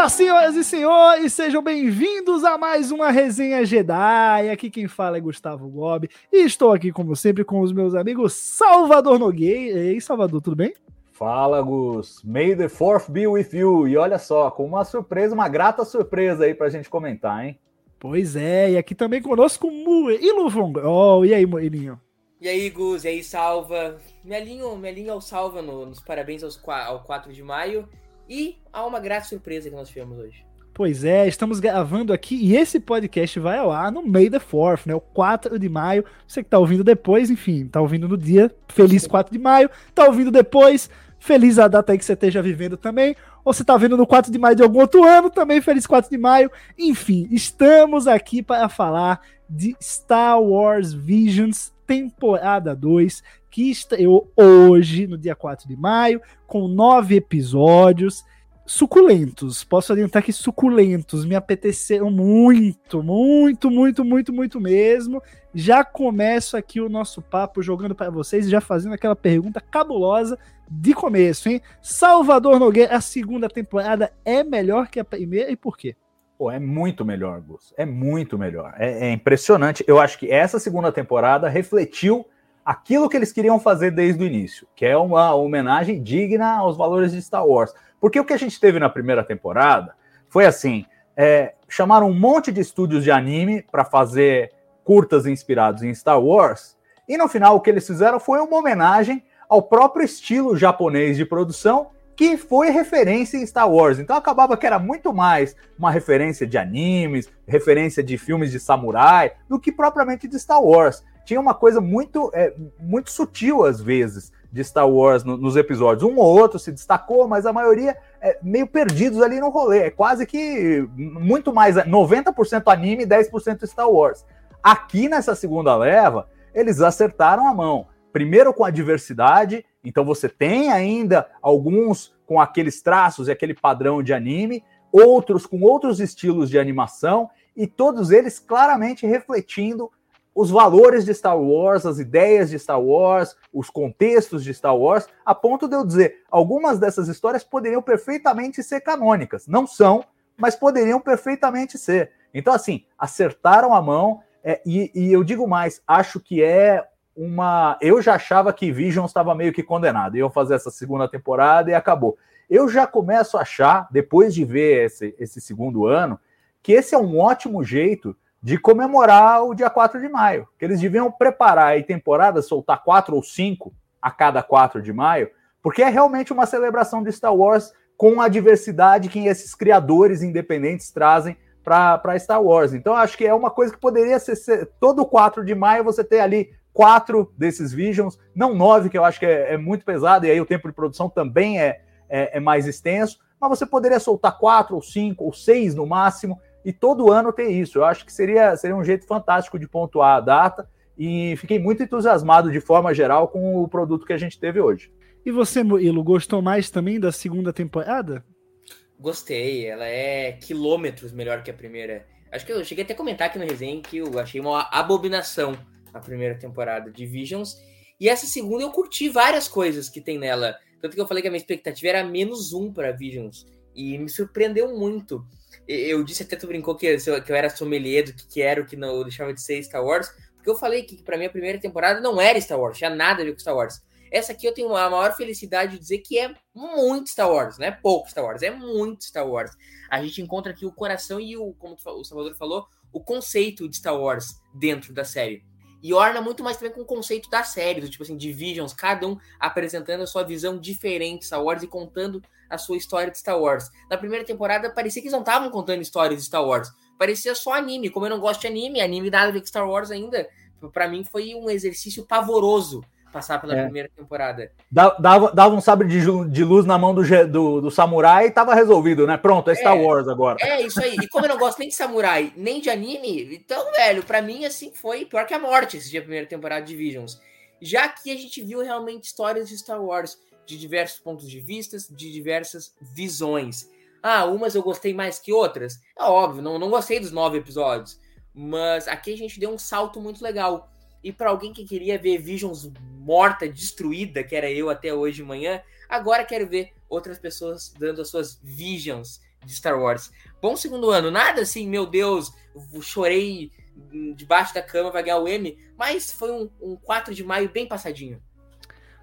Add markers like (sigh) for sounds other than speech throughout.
Olá, senhoras e senhores, sejam bem-vindos a mais uma resenha Jedi. Aqui quem fala é Gustavo Gobi e estou aqui, como sempre, com os meus amigos Salvador Nogueira. Ei, Salvador, tudo bem? Fala, Gus. May the fourth be with you. E olha só, com uma surpresa, uma grata surpresa aí pra gente comentar, hein? Pois é, e aqui também conosco Mu e Luvong. Oh, e aí, Moelinho? E aí, Gus, e aí, Salva? Me alinho, me alinho ao Salva no, nos parabéns aos, ao 4 de maio. E há uma grata surpresa que nós tivemos hoje. Pois é, estamos gravando aqui e esse podcast vai ao ar no May the 4th, né? O 4 de maio. Você que tá ouvindo depois, enfim, tá ouvindo no dia, feliz 4 de maio. Tá ouvindo depois, feliz a data aí que você esteja vivendo também. Ou você tá vendo no 4 de maio de algum outro ano, também feliz 4 de maio. Enfim, estamos aqui para falar de Star Wars Visions temporada 2, que estreou hoje, no dia 4 de maio, com nove episódios suculentos. Posso adiantar que suculentos me apeteceram muito, muito, muito, muito, muito mesmo. Já começo aqui o nosso papo jogando para vocês já fazendo aquela pergunta cabulosa de começo, hein? Salvador Nogueira, a segunda temporada é melhor que a primeira e por quê? Pô, é muito melhor, Gus. É muito melhor. É, é, impressionante. Eu acho que essa segunda temporada refletiu aquilo que eles queriam fazer desde o início, que é uma homenagem digna aos valores de Star Wars. Porque o que a gente teve na primeira temporada foi assim: é, chamaram um monte de estúdios de anime para fazer curtas inspirados em Star Wars, e no final o que eles fizeram foi uma homenagem ao próprio estilo japonês de produção que foi referência em Star Wars. Então acabava que era muito mais uma referência de animes, referência de filmes de samurai, do que propriamente de Star Wars. Tinha uma coisa muito, é, muito sutil, às vezes, de Star Wars no, nos episódios. Um ou outro se destacou, mas a maioria é meio perdidos ali no rolê. É quase que muito mais 90% anime e 10% Star Wars. Aqui nessa segunda leva, eles acertaram a mão. Primeiro com a diversidade, então você tem ainda alguns com aqueles traços e aquele padrão de anime, outros com outros estilos de animação, e todos eles claramente refletindo os valores de Star Wars, as ideias de Star Wars, os contextos de Star Wars, a ponto de eu dizer, algumas dessas histórias poderiam perfeitamente ser canônicas. Não são, mas poderiam perfeitamente ser. Então, assim, acertaram a mão, é, e, e eu digo mais, acho que é uma. Eu já achava que Visions estava meio que condenado. Iam fazer essa segunda temporada e acabou. Eu já começo a achar, depois de ver esse, esse segundo ano, que esse é um ótimo jeito de comemorar o dia 4 de maio. Que eles deviam preparar a temporada, soltar quatro ou cinco a cada 4 de maio, porque é realmente uma celebração de Star Wars com a diversidade que esses criadores independentes trazem para Star Wars. Então, acho que é uma coisa que poderia ser, ser todo 4 de maio você ter ali quatro desses Visions, não nove, que eu acho que é, é muito pesado, e aí o tempo de produção também é, é, é, mais extenso, mas você poderia soltar quatro, ou cinco, ou seis no máximo, e todo ano ter isso. Eu acho que seria, seria um jeito fantástico de pontuar a data, e fiquei muito entusiasmado de forma geral com o produto que a gente teve hoje. E você, Murilo, gostou mais também da segunda temporada? Gostei, ela é quilômetros melhor que a primeira. Acho que eu cheguei até a comentar aqui no resenha que eu achei uma abominação a primeira temporada de Visions. E essa segunda eu curti várias coisas que tem nela. Tanto que eu falei que a minha expectativa era menos um para Visions. E me surpreendeu muito. Eu disse até tu brincou que eu, que eu era sommelier do que, que era o que não deixava de ser Star Wars. Porque eu falei que para mim a primeira temporada não era Star Wars, tinha nada a ver com Star Wars. Essa aqui eu tenho a maior felicidade de dizer que é muito Star Wars, não é pouco Star Wars, é muito Star Wars. A gente encontra aqui o coração e o, como o Salvador falou, o conceito de Star Wars dentro da série. E orna muito mais também com o conceito da série, tipo assim, Divisions, cada um apresentando a sua visão diferente de Star Wars e contando a sua história de Star Wars. Na primeira temporada parecia que eles não estavam contando histórias de Star Wars, parecia só anime. Como eu não gosto de anime, anime nada com Star Wars ainda, para mim foi um exercício pavoroso passar pela é. primeira temporada. Dava, dava um sabre de, de luz na mão do, do, do, samurai e tava resolvido, né? Pronto, é Star é, Wars agora. É, isso aí. E como eu não gosto nem de samurai, nem de anime, então, velho, para mim, assim, foi pior que a morte esse dia, primeira temporada de Visions. Já que a gente viu realmente histórias de Star Wars, de diversos pontos de vista, de diversas visões. Ah, umas eu gostei mais que outras. É óbvio, não, não gostei dos nove episódios. Mas aqui a gente deu um salto muito legal e para alguém que queria ver Visions morta, destruída, que era eu até hoje de manhã, agora quero ver outras pessoas dando as suas Visions de Star Wars. Bom segundo ano, nada assim, meu Deus, chorei debaixo da cama, vai ganhar o M, mas foi um, um 4 de maio bem passadinho.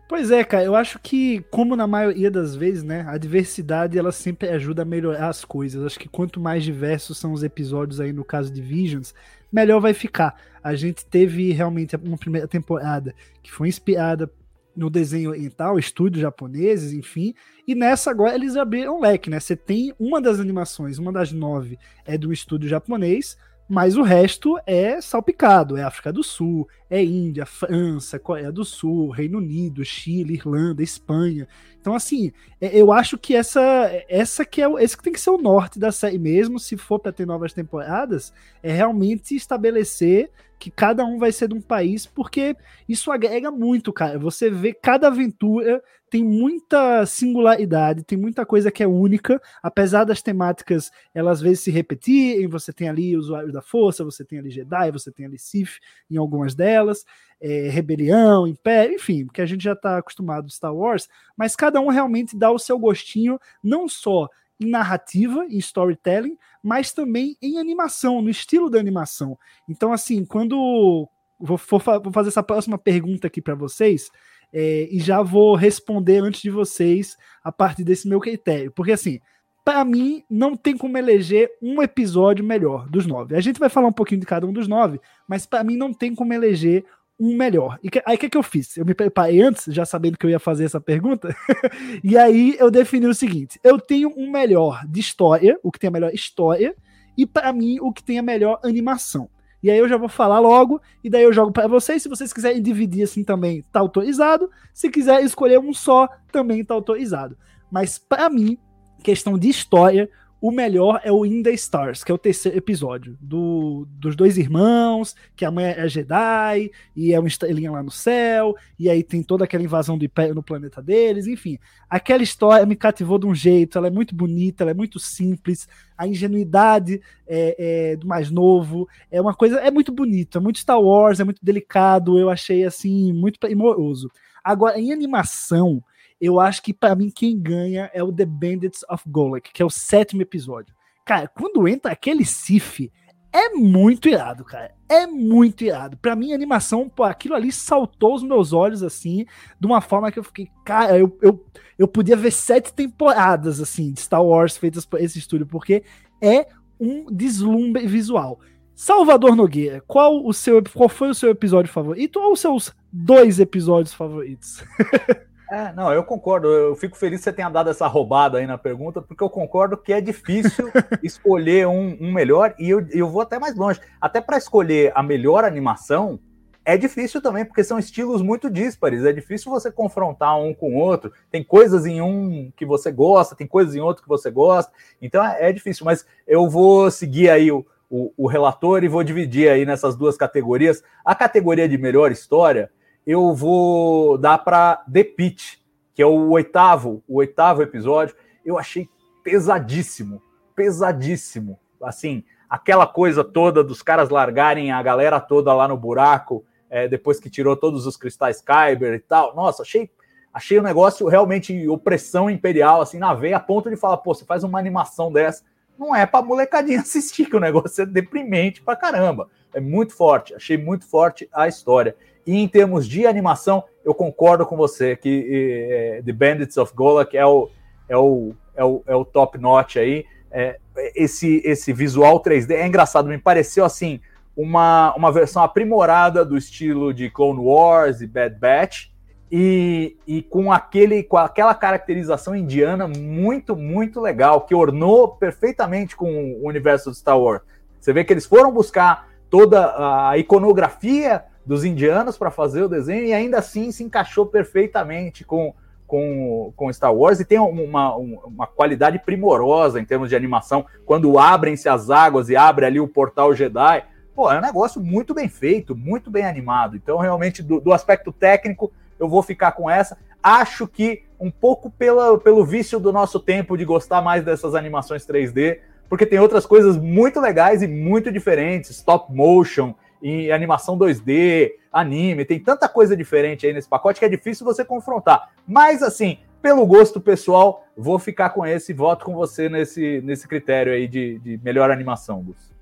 Pois é, cara, eu acho que, como na maioria das vezes, né, a diversidade ela sempre ajuda a melhorar as coisas. Acho que quanto mais diversos são os episódios aí no caso de Visions, melhor vai ficar. A gente teve realmente uma primeira temporada que foi inspirada no desenho oriental, estúdios japoneses, enfim. E nessa agora eles abriram um leque, né? Você tem uma das animações, uma das nove é do estúdio japonês, mas o resto é salpicado, é África do Sul, é Índia, França, Coreia do Sul, Reino Unido, Chile, Irlanda, Espanha. Então, assim, é, eu acho que essa, essa que é esse que tem que ser o norte da série mesmo, se for para ter novas temporadas, é realmente estabelecer que cada um vai ser de um país, porque isso agrega muito, cara. Você vê cada aventura tem muita singularidade, tem muita coisa que é única, apesar das temáticas elas às vezes se repetirem. Você tem ali usuários da força, você tem ali Jedi, você tem ali Sith em algumas delas, é, rebelião, império, enfim, porque a gente já está acostumado Star Wars, mas cada um realmente dá o seu gostinho, não só em narrativa, em storytelling, mas também em animação, no estilo da animação. Então, assim, quando vou, vou fazer essa próxima pergunta aqui para vocês, é, e já vou responder antes de vocês a partir desse meu critério, porque assim. Para mim, não tem como eleger um episódio melhor dos nove. A gente vai falar um pouquinho de cada um dos nove, mas para mim não tem como eleger um melhor. E que, aí o que, que eu fiz? Eu me preparei antes, já sabendo que eu ia fazer essa pergunta, (laughs) e aí eu defini o seguinte: eu tenho um melhor de história, o que tem a melhor história, e para mim o que tem a melhor animação. E aí eu já vou falar logo, e daí eu jogo para vocês. Se vocês quiserem dividir assim também, tá autorizado. Se quiser escolher um só, também tá autorizado. Mas para mim, questão de história, o melhor é o In the Stars, que é o terceiro episódio, do, dos dois irmãos, que a mãe é Jedi, e é uma estrelinha lá no céu, e aí tem toda aquela invasão do Império no planeta deles, enfim. Aquela história me cativou de um jeito, ela é muito bonita, ela é muito simples, a ingenuidade é, é, do mais novo, é uma coisa, é muito bonito, é muito Star Wars, é muito delicado, eu achei assim, muito primoroso. Agora, em animação, eu acho que para mim quem ganha é o The Bandits of Golek, que é o sétimo episódio. Cara, quando entra aquele Sif, é muito irado, cara. É muito irado. Para mim, a animação, pô, aquilo ali saltou os meus olhos, assim, de uma forma que eu fiquei, cara, eu, eu, eu podia ver sete temporadas, assim, de Star Wars feitas por esse estúdio, porque é um deslumbre visual. Salvador Nogueira, qual o seu, qual foi o seu episódio favorito ou os seus dois episódios favoritos? (laughs) É, não, eu concordo. Eu fico feliz que você tenha dado essa roubada aí na pergunta, porque eu concordo que é difícil (laughs) escolher um, um, melhor, e eu, eu vou até mais longe. Até para escolher a melhor animação, é difícil também, porque são estilos muito díspares. É difícil você confrontar um com o outro. Tem coisas em um que você gosta, tem coisas em outro que você gosta. Então é, é difícil, mas eu vou seguir aí o, o, o relator e vou dividir aí nessas duas categorias. A categoria de melhor história eu vou dar para The Pitch, que é o oitavo, o oitavo episódio. Eu achei pesadíssimo, pesadíssimo. Assim, aquela coisa toda dos caras largarem a galera toda lá no buraco, é, depois que tirou todos os cristais Kyber e tal. Nossa, achei achei o um negócio realmente opressão imperial, assim, na veia, a ponto de falar, pô, você faz uma animação dessa, não é pra molecadinha (laughs) assistir, que o negócio é deprimente pra caramba. É muito forte, achei muito forte a história. E em termos de animação, eu concordo com você que é, The Bandits of Golak é o, é o, é o, é o top notch aí. É, esse, esse visual 3D é engraçado, me pareceu assim uma, uma versão aprimorada do estilo de Clone Wars e Bad Batch e, e com aquele com aquela caracterização indiana muito muito legal que ornou perfeitamente com o universo de Star Wars. Você vê que eles foram buscar toda a iconografia dos indianos para fazer o desenho e ainda assim se encaixou perfeitamente com, com, com Star Wars e tem uma, uma qualidade primorosa em termos de animação. Quando abrem-se as águas e abre ali o portal Jedi, pô, é um negócio muito bem feito, muito bem animado. Então, realmente, do, do aspecto técnico, eu vou ficar com essa. Acho que um pouco pela, pelo vício do nosso tempo de gostar mais dessas animações 3D, porque tem outras coisas muito legais e muito diferentes, stop motion, em animação 2D, anime, tem tanta coisa diferente aí nesse pacote que é difícil você confrontar. Mas assim, pelo gosto pessoal, vou ficar com esse, voto com você nesse, nesse critério aí de, de melhor animação, Gus.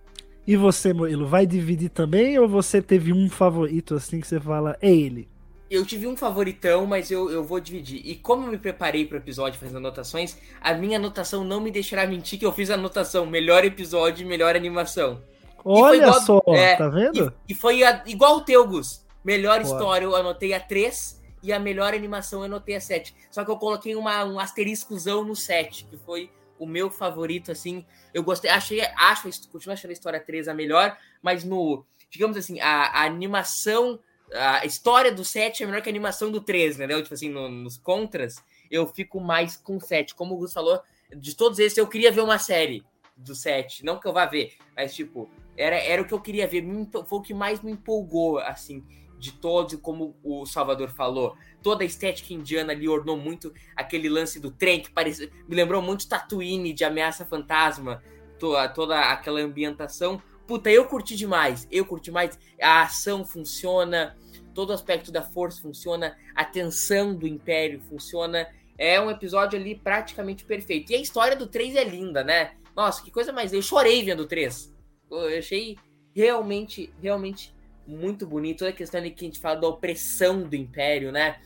E você, Murilo, vai dividir também ou você teve um favorito assim que você fala, é ele? Eu tive um favoritão, mas eu, eu vou dividir. E como eu me preparei para o episódio fazendo anotações, a minha anotação não me deixará mentir que eu fiz a anotação melhor episódio e melhor animação. Olha só, é, tá vendo? E, e foi a, igual o teu, Gus. Melhor história eu anotei a 3 e a melhor animação eu anotei a 7. Só que eu coloquei uma, um asteriscozão no 7, que foi o meu favorito, assim. Eu gostei, achei, acho, continuo achando a história 3 a melhor, mas no, digamos assim, a, a animação a história do 7 é melhor que a animação do 3, entendeu? Tipo assim, no, nos contras, eu fico mais com o 7. Como o Gus falou, de todos esses, eu queria ver uma série do 7. Não que eu vá ver, mas tipo, era, era o que eu queria ver. Foi o que mais me empolgou, assim, de todos, como o Salvador falou. Toda a estética indiana ali ornou muito aquele lance do trem, que parecia, me lembrou muito Tatooine de Ameaça Fantasma. Toda, toda aquela ambientação Puta, eu curti demais. Eu curti mais. A ação funciona, todo aspecto da força funciona, a tensão do Império funciona. É um episódio ali praticamente perfeito. E a história do 3 é linda, né? Nossa, que coisa mais. Eu chorei vendo o 3. Eu achei realmente, realmente muito bonito. Toda a questão ali que a gente fala da opressão do Império, né?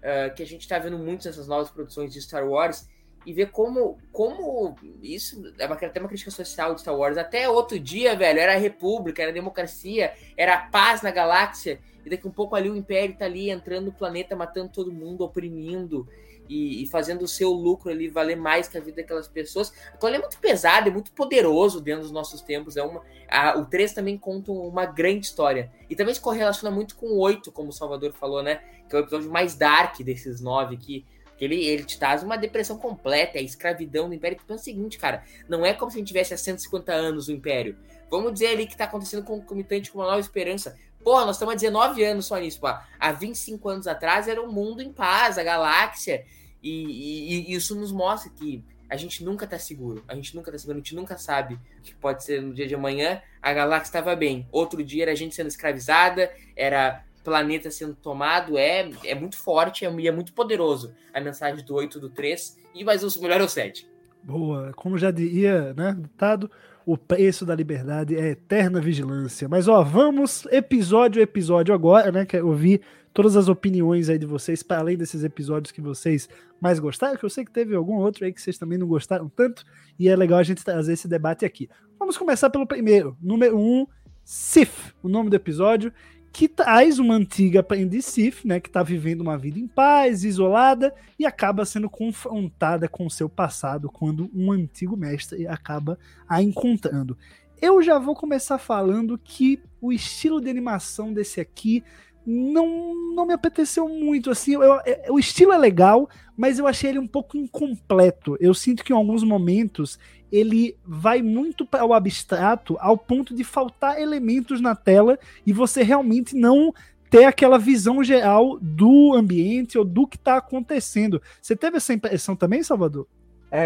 Uh, que a gente tá vendo muito nessas novas produções de Star Wars e ver como, como isso é uma, até uma crítica social de Star Wars. Até outro dia, velho, era a república, era a democracia, era a paz na galáxia, e daqui um pouco ali o Império tá ali entrando no planeta, matando todo mundo, oprimindo e, e fazendo o seu lucro ali valer mais que a vida daquelas pessoas. Então ele é muito pesado, é muito poderoso dentro dos nossos tempos. É uma, a, o 3 também conta uma grande história. E também se correlaciona muito com o 8, como o Salvador falou, né? Que é o episódio mais dark desses nove aqui ele, ele te traz uma depressão completa, é a escravidão do Império. Então é o seguinte, cara, não é como se a gente tivesse há 150 anos o Império. Vamos dizer ali que tá acontecendo concomitante com uma nova esperança. Porra, nós estamos há 19 anos só nisso, pô. Há 25 anos atrás era um mundo em paz, a galáxia. E, e, e, isso nos mostra que a gente nunca tá seguro. A gente nunca tá seguro, a gente nunca sabe o que pode ser no dia de amanhã. A galáxia estava bem. Outro dia era a gente sendo escravizada, era planeta sendo tomado é, é muito forte é, e é, muito poderoso. A mensagem do 8 do 3, e mas o melhor é o 7. Boa, como já diria, né, ditado, o preço da liberdade é eterna vigilância. Mas ó, vamos episódio a episódio agora, né, que eu vi todas as opiniões aí de vocês, para além desses episódios que vocês mais gostaram, que eu sei que teve algum outro aí que vocês também não gostaram tanto, e é legal a gente trazer esse debate aqui. Vamos começar pelo primeiro, número 1, um, Sif, o nome do episódio, que traz uma antiga aprendiz Sith, né, que está vivendo uma vida em paz, isolada, e acaba sendo confrontada com seu passado quando um antigo mestre acaba a encontrando. Eu já vou começar falando que o estilo de animação desse aqui não, não me apeteceu muito. Assim, eu, eu, é, o estilo é legal, mas eu achei ele um pouco incompleto. Eu sinto que em alguns momentos ele vai muito para o abstrato ao ponto de faltar elementos na tela e você realmente não ter aquela visão geral do ambiente ou do que está acontecendo. Você teve essa impressão também, Salvador?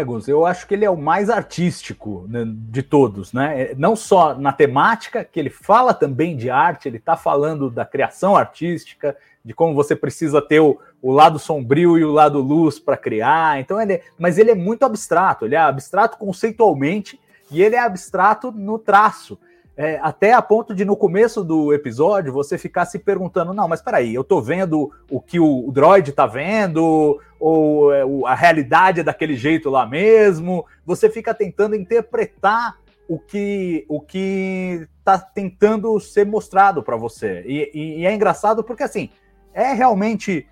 Gus, eu acho que ele é o mais artístico né, de todos, né? É, não só na temática, que ele fala também de arte, ele está falando da criação artística, de como você precisa ter o, o lado sombrio e o lado luz para criar. Então ele, é, mas ele é muito abstrato. Ele é abstrato conceitualmente e ele é abstrato no traço. É, até a ponto de no começo do episódio você ficar se perguntando: não, mas peraí, eu tô vendo o que o, o droid tá vendo, ou é, a realidade é daquele jeito lá mesmo. Você fica tentando interpretar o que o que tá tentando ser mostrado para você. E, e, e, é engraçado porque assim é realmente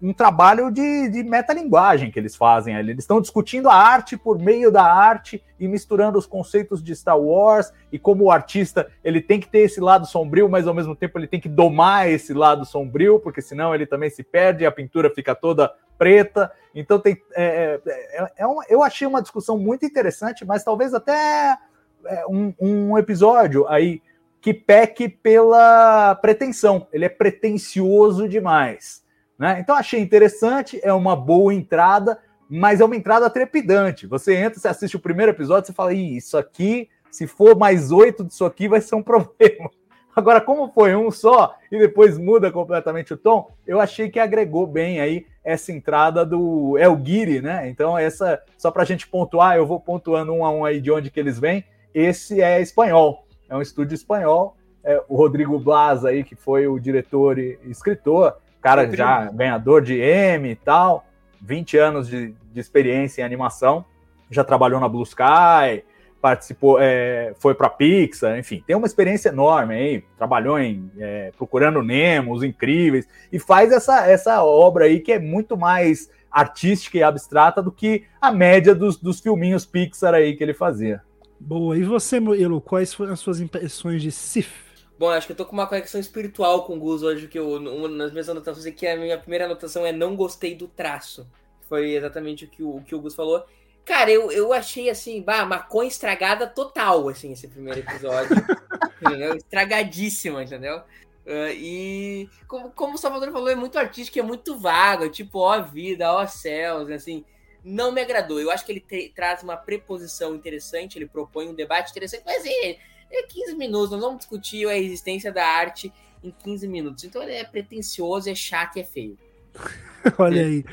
um trabalho de, de metalinguagem que eles fazem ali. Eles estão discutindo a arte por meio da arte e misturando os conceitos de Star Wars e como o artista ele tem que ter esse lado sombrio, mas ao mesmo tempo ele tem que domar esse lado sombrio, porque senão ele também se perde e a pintura fica toda preta. Então tem, é, é, é, é uma, eu achei uma discussão muito interessante, mas talvez até é, um, um episódio aí que peque pela pretensão. Ele é pretencioso demais. Né? Então achei interessante, é uma boa entrada, mas é uma entrada trepidante. Você entra, você assiste o primeiro episódio, você fala, isso aqui, se for mais oito disso aqui, vai ser um (laughs) problema. Agora, como foi um só e depois muda completamente o tom, eu achei que agregou bem aí essa entrada do El Guiri, né? Então, essa, só para a gente pontuar, eu vou pontuando um a um aí de onde que eles vêm. Esse é espanhol, é um estúdio espanhol. É, o Rodrigo Blas aí, que foi o diretor e escritor, cara já ganhador de M e tal, 20 anos de, de experiência em animação, já trabalhou na Blue Sky, participou, é, foi para Pixar, enfim, tem uma experiência enorme aí, trabalhou em é, Procurando Nemo, Os Incríveis, e faz essa, essa obra aí que é muito mais artística e abstrata do que a média dos, dos filminhos Pixar aí que ele fazia. Boa, e você, Murilo, quais foram as suas impressões de Sif? Bom, acho que eu tô com uma conexão espiritual com o Gus hoje, que eu, nas minhas anotações aqui, a minha primeira anotação é não gostei do traço. Foi exatamente o que o, o que o Gus falou. Cara, eu, eu achei assim, bah, maconha estragada total, assim, esse primeiro episódio. (laughs) entendeu? Estragadíssima, entendeu? Uh, e como, como o Salvador falou, é muito artístico, é muito vago, tipo, ó vida, ó céus, assim, não me agradou. Eu acho que ele te, traz uma preposição interessante, ele propõe um debate interessante, mas é, é 15 minutos, nós vamos discutir a existência da arte em 15 minutos. Então ele é pretencioso, é chato e é feio. (laughs) Olha aí.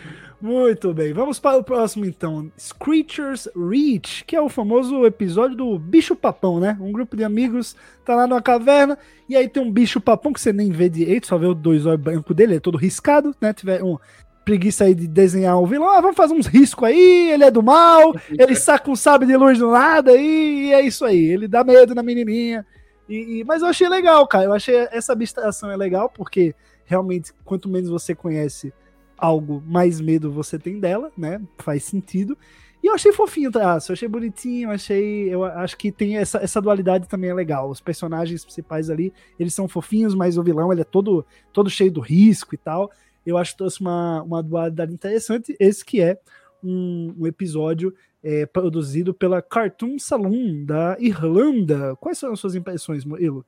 Muito bem. Vamos para o próximo então. Screechers Reach, que é o famoso episódio do bicho papão, né? Um grupo de amigos tá lá numa caverna e aí tem um bicho papão que você nem vê direito, só vê o dois olhos brancos dele, é todo riscado, né? Tiver um preguiça aí de desenhar o vilão. Ah, vamos fazer uns riscos aí, ele é do mal, ele (laughs) saca um sabre de luz do nada e é isso aí. Ele dá medo na menininha. E, e, mas eu achei legal, cara. Eu achei essa abstração é legal porque realmente quanto menos você conhece algo, mais medo você tem dela, né? Faz sentido. E eu achei fofinho o traço, eu achei bonitinho, achei. Eu acho que tem essa, essa dualidade também é legal. Os personagens principais ali, eles são fofinhos, mas o vilão ele é todo, todo cheio do risco e tal. Eu acho que trouxe uma, uma dualidade interessante. Esse que é um, um episódio é, produzido pela Cartoon Saloon da Irlanda. Quais são as suas impressões, Murilo?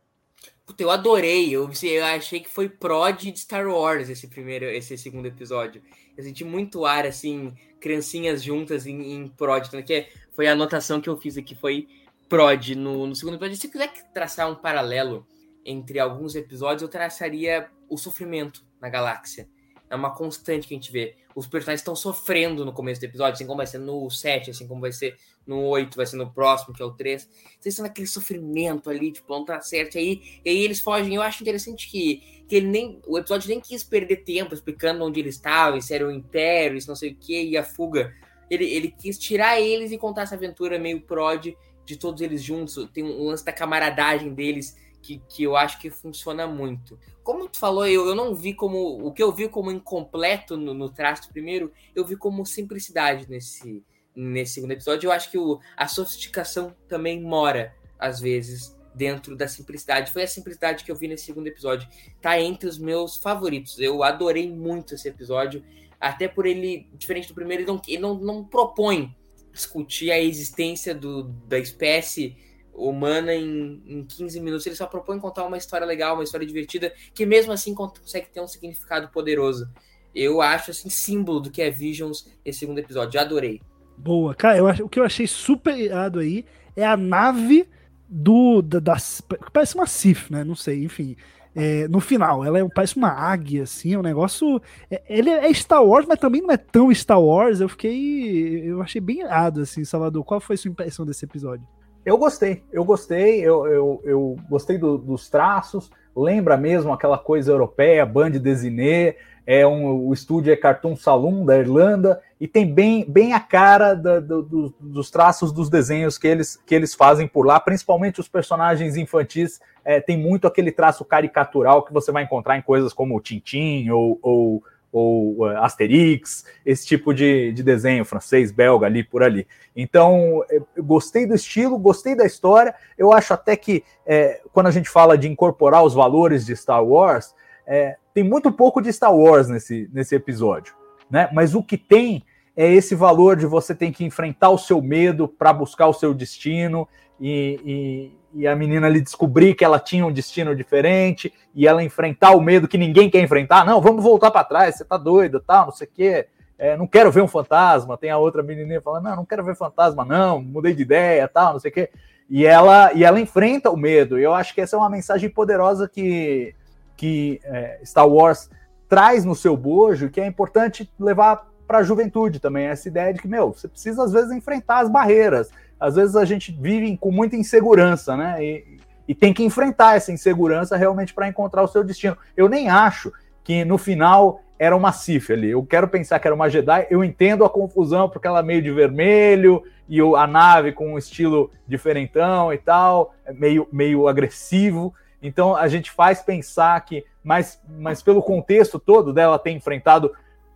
Puta, eu adorei. Eu, eu achei que foi prod de Star Wars esse primeiro, esse segundo episódio. Eu senti muito ar, assim, criancinhas juntas em, em prod. Então, que foi a anotação que eu fiz aqui, foi prod no, no segundo episódio. Se quiser traçar um paralelo entre alguns episódios, eu traçaria o sofrimento na galáxia é uma constante que a gente vê. Os personagens estão sofrendo no começo do episódio, assim como vai ser no 7, assim como vai ser no 8, vai ser no próximo, que é o 3. Vocês estão naquele sofrimento ali, tipo, não tá certo. E aí, e aí eles fogem. Eu acho interessante que, que ele nem. O episódio nem quis perder tempo explicando onde eles estavam, se era o Império, se não sei o que, e a fuga. Ele, ele quis tirar eles e contar essa aventura meio prod de todos eles juntos. Tem um lance da camaradagem deles que, que eu acho que funciona muito. Como tu falou, eu, eu não vi como. O que eu vi como incompleto no, no traço primeiro, eu vi como simplicidade nesse, nesse segundo episódio. Eu acho que o, a sofisticação também mora, às vezes, dentro da simplicidade. Foi a simplicidade que eu vi nesse segundo episódio. Tá entre os meus favoritos. Eu adorei muito esse episódio. Até por ele, diferente do primeiro, ele não, ele não, não propõe discutir a existência do, da espécie humana em, em 15 minutos. Ele só propõe contar uma história legal, uma história divertida, que mesmo assim consegue ter um significado poderoso. Eu acho assim símbolo do que é Visions esse segundo episódio. Já adorei. Boa, cara, eu acho, o que eu achei super irado aí é a nave do da, das parece uma Sif, né? Não sei, enfim. É, no final, ela é, parece uma águia, assim, é um negócio. É, ele é Star Wars, mas também não é tão Star Wars. Eu fiquei. Eu achei bem irado, assim, Salvador. Qual foi a sua impressão desse episódio? Eu gostei, eu gostei, eu, eu, eu gostei do, dos traços, lembra mesmo aquela coisa europeia, Band Desiné, é um, o estúdio é Cartoon Saloon da Irlanda, e tem bem, bem a cara da, do, do, dos traços dos desenhos que eles, que eles fazem por lá, principalmente os personagens infantis, é, tem muito aquele traço caricatural que você vai encontrar em coisas como Tintin ou, ou ou uh, Asterix, esse tipo de, de desenho francês, belga, ali por ali. Então, eu gostei do estilo, gostei da história. Eu acho até que é, quando a gente fala de incorporar os valores de Star Wars, é, tem muito pouco de Star Wars nesse, nesse episódio, né? Mas o que tem é esse valor de você ter que enfrentar o seu medo para buscar o seu destino e, e a menina ali descobrir que ela tinha um destino diferente e ela enfrentar o medo que ninguém quer enfrentar. Não, vamos voltar para trás, você tá doido, tal, não sei o quê. É, não quero ver um fantasma. Tem a outra menininha falando, não, não quero ver fantasma, não, mudei de ideia, tal, não sei o quê. E ela, e ela enfrenta o medo. E eu acho que essa é uma mensagem poderosa que, que é, Star Wars traz no seu bojo, que é importante levar para a juventude também. Essa ideia de que, meu, você precisa às vezes enfrentar as barreiras. Às vezes a gente vive com muita insegurança, né? E, e tem que enfrentar essa insegurança realmente para encontrar o seu destino. Eu nem acho que no final era uma Sif ali. Eu quero pensar que era uma Jedi. Eu entendo a confusão porque ela é meio de vermelho e a nave com um estilo diferentão e tal, é meio, meio agressivo. Então a gente faz pensar que, mas, mas pelo contexto todo dela ter enfrentado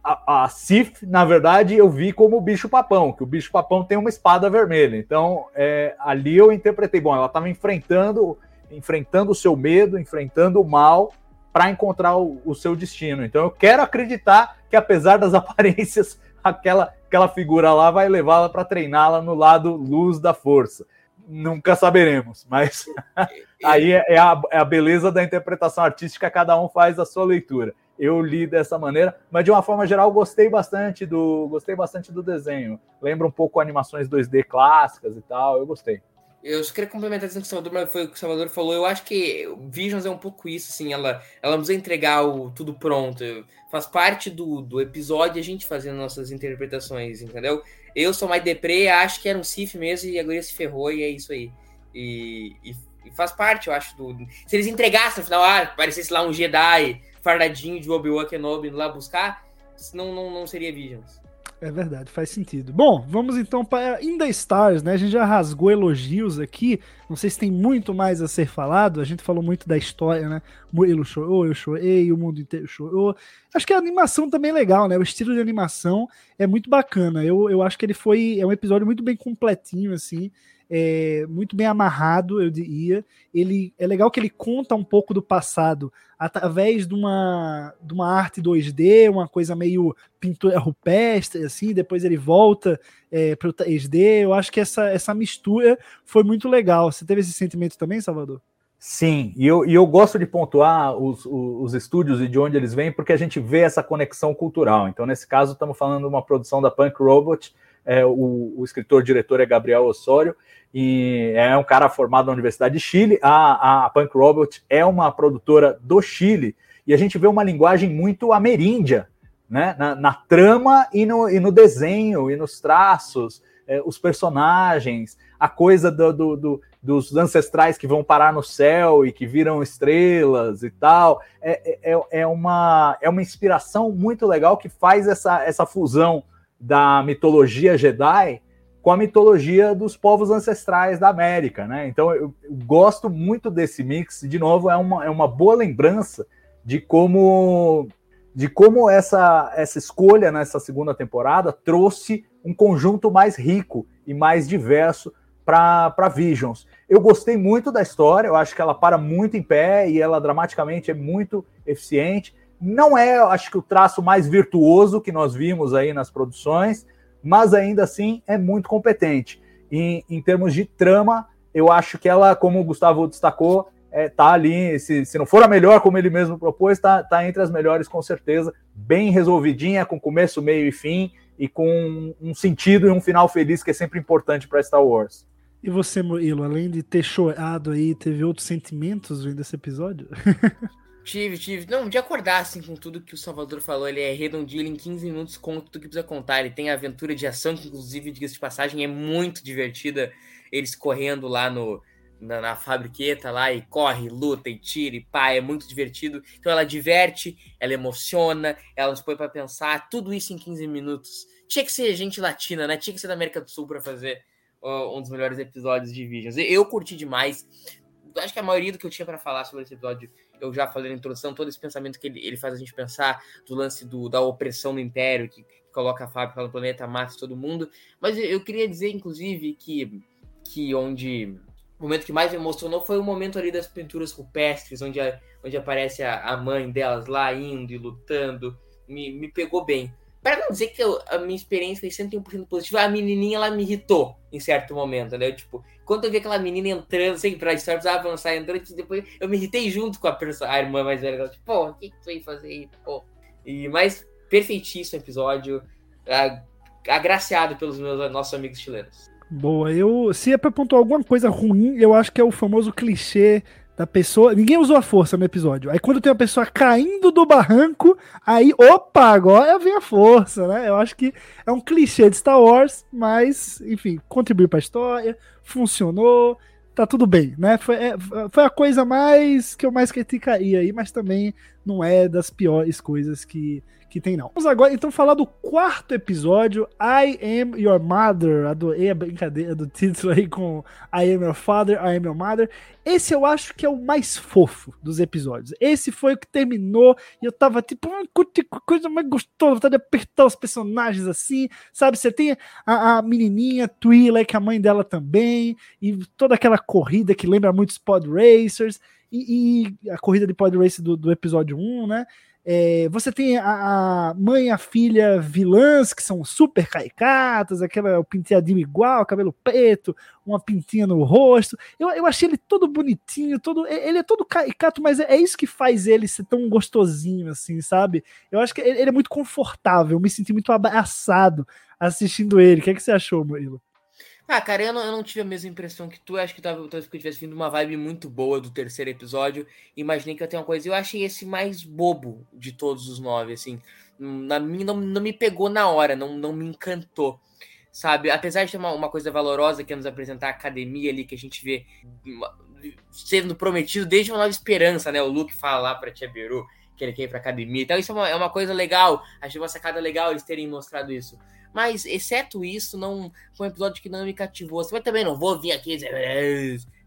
a, a Sif, na verdade, eu vi como o bicho papão, que o bicho papão tem uma espada vermelha. Então é, ali eu interpretei, bom, ela estava enfrentando, enfrentando o seu medo, enfrentando o mal para encontrar o, o, seu destino. Então eu quero acreditar que apesar das (laughs) aparências, aquela, aquela figura lá vai levá-la para treiná-la no lado luz da força. Nunca saberemos, mas (laughs) aí é, é a, é a beleza da interpretação artística, cada um faz a sua leitura. Eu li dessa maneira, mas de uma forma geral gostei bastante do gostei bastante do desenho. Lembra um pouco animações 2D clássicas e tal, eu gostei. Eu só queria complementar dizendo que o Salvador, foi o que o Salvador falou. Eu acho que Visions é um pouco isso, assim. Ela, ela precisa entregar o tudo pronto. Faz parte do, do episódio a gente fazendo nossas interpretações, entendeu? Eu sou mais deprê, acho que era um Sif mesmo e a guria se ferrou e é isso aí. E, e, e, faz parte, eu acho, do. Se eles entregassem no final, ah, parecesse lá um Jedi fardadinho de Obi-Wan Kenobi lá buscar, não, não, não seria Visions. É verdade, faz sentido. Bom, vamos então para In Stars, né? A gente já rasgou elogios aqui. Não sei se tem muito mais a ser falado. A gente falou muito da história, né? Ele chorou, eu chorei, o mundo inteiro chorou. Acho que a animação também é legal, né? O estilo de animação é muito bacana. Eu, eu acho que ele foi. É um episódio muito bem completinho, assim é, muito bem amarrado, eu diria. Ele é legal que ele conta um pouco do passado através de uma, de uma arte 2D, uma coisa meio pintura rupestre, assim. Depois ele volta é, para o 3D. Eu acho que essa, essa mistura foi muito legal. Você teve esse sentimento também, Salvador? Sim, e eu, e eu gosto de pontuar os, os, os, estúdios e de onde eles vêm, porque a gente vê essa conexão cultural. Então, nesse caso, estamos falando de uma produção da Punk Robot, é, o, o escritor-diretor é Gabriel Osório, e é um cara formado na Universidade de Chile. A, a Punk Robot é uma produtora do Chile e a gente vê uma linguagem muito ameríndia, né? Na, na trama e no, e no, desenho e nos traços, é, os personagens, a coisa do, do, do, dos ancestrais que vão parar no céu e que viram estrelas e tal. É, é, é, uma, é uma inspiração muito legal que faz essa, essa fusão da mitologia Jedi com a mitologia dos povos ancestrais da América, né? Então eu, gosto muito desse mix. De novo, é uma, é uma boa lembrança de como de como essa, essa escolha nessa segunda temporada trouxe um conjunto mais rico e mais diverso para Visions. Eu gostei muito da história, eu acho que ela para muito em pé e ela dramaticamente é muito eficiente. Não é, acho que, o traço mais virtuoso que nós vimos aí nas produções, mas ainda assim é muito competente. E, em termos de trama, eu acho que ela, como o Gustavo destacou, é, tá ali, se, se não for a melhor, como ele mesmo propôs, tá, tá entre as melhores com certeza, bem resolvidinha, com começo, meio e fim, e com um sentido e um final feliz que é sempre importante para Star Wars. E você, Murilo, além de ter chorado aí, teve outros sentimentos vendo esse episódio? (laughs) Tive, tive. Não, de acordar, assim, com tudo que o Salvador falou. Ele é redondinho, ele em 15 minutos conta tudo que precisa contar. Ele tem aventura de ação, que inclusive, diga-se de passagem, é muito divertida. Eles correndo lá no, na, na fabriqueta lá e corre, luta e tira e pá, é muito divertido. Então ela diverte, ela emociona, ela nos põe para pensar, tudo isso em 15 minutos. Tinha que ser gente latina, né? Tinha que ser da América do Sul para fazer uh, um dos melhores episódios de Visions. Eu curti demais. Acho que a maioria do que eu tinha para falar sobre esse episódio eu já falei na introdução, todo esse pensamento que ele, ele faz a gente pensar do lance do, da opressão do Império, que, que coloca a fábrica no planeta, mata todo mundo. Mas eu, eu, queria dizer, inclusive, que, que onde. O momento que mais me emocionou foi o momento ali das pinturas rupestres, onde, a, onde aparece a, a mãe delas lá indo e lutando. Me, me pegou bem. Para não dizer que eu, a minha experiência foi 100% positiva, a menininha ela me irritou em certo momento, né? Tipo, quando eu vi aquela menina entrando, sei pra história precisava avançar entrando, depois eu me irritei junto com a, pessoa, a irmã mais velha. Tipo, pô, o que, que tu veio fazer aí? Pô. E, mas, perfeitíssimo episódio, agraciado pelos meus nossos amigos chilenos. Boa, eu. Se é pra pontuar alguma coisa ruim, eu acho que é o famoso clichê da pessoa. Ninguém usou a força no episódio. Aí quando tem uma pessoa caindo do barranco, aí, opa, agora vem a força, né? Eu acho que é um clichê de Star Wars, mas, enfim, contribuiu pra história, funcionou, tá tudo bem, né? Foi, é, foi a coisa mais que eu mais criticaria aí, mas também não é das piores coisas que que tem não. Vamos agora então falar do quarto episódio, I Am Your Mother. Adorei a brincadeira do título aí com I Am Your Father, I Am Your Mother. Esse eu acho que é o mais fofo dos episódios. Esse foi o que terminou e eu tava tipo, ah, coisa mais gostosa, vontade de apertar os personagens assim, sabe? Você tem a, a menininha Twila, que é a mãe dela também, e toda aquela corrida que lembra muito os Pod Racers. E, e, a corrida de pod race do, do episódio 1, né? É, você tem a, a, mãe e a filha vilãs, que são super caricatas, aquela penteadinho igual, cabelo preto, uma pintinha no rosto. Eu, eu achei ele todo bonitinho, todo. Ele é todo caricato, mas é, é isso que faz ele ser tão gostosinho, assim, sabe? Eu acho que ele, ele é muito confortável, me senti muito abraçado assistindo ele. O que, é que você achou, Murilo? Ah, cara, eu não, eu não tive a mesma impressão que tu. Acho que talvez eu tivesse vindo uma vibe muito boa do terceiro episódio. Imaginei que ia ter uma coisa. Eu achei esse mais bobo de todos os nove, assim. Na não, não me pegou na hora, não, não me encantou. Sabe? Apesar de ter uma, uma coisa valorosa que é nos apresentar a academia ali, que a gente vê sendo prometido desde uma nova esperança, né? O Luke fala lá pra Tia Beru que ele quer ir pra academia. Então, isso é uma, é uma coisa legal. Achei uma sacada legal eles terem mostrado isso. Mas, exceto isso, não foi um episódio que não me cativou. Você também não vou vir aqui e dizer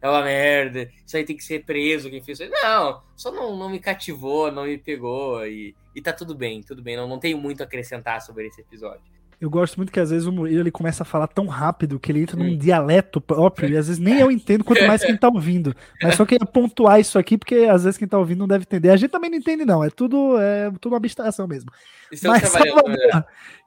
é uma merda, isso aí tem que ser preso, quem fez isso. Não, só não, não me cativou, não me pegou e, e tá tudo bem, tudo bem. Não, não tenho muito a acrescentar sobre esse episódio. Eu gosto muito que às vezes o Murilo ele começa a falar tão rápido que ele entra num dialeto próprio e às vezes nem eu entendo, quanto mais quem tá ouvindo. Mas só queria pontuar isso aqui, porque às vezes quem tá ouvindo não deve entender. A gente também não entende, não. É tudo, é tudo uma abstração mesmo. Mas, Salvador, né?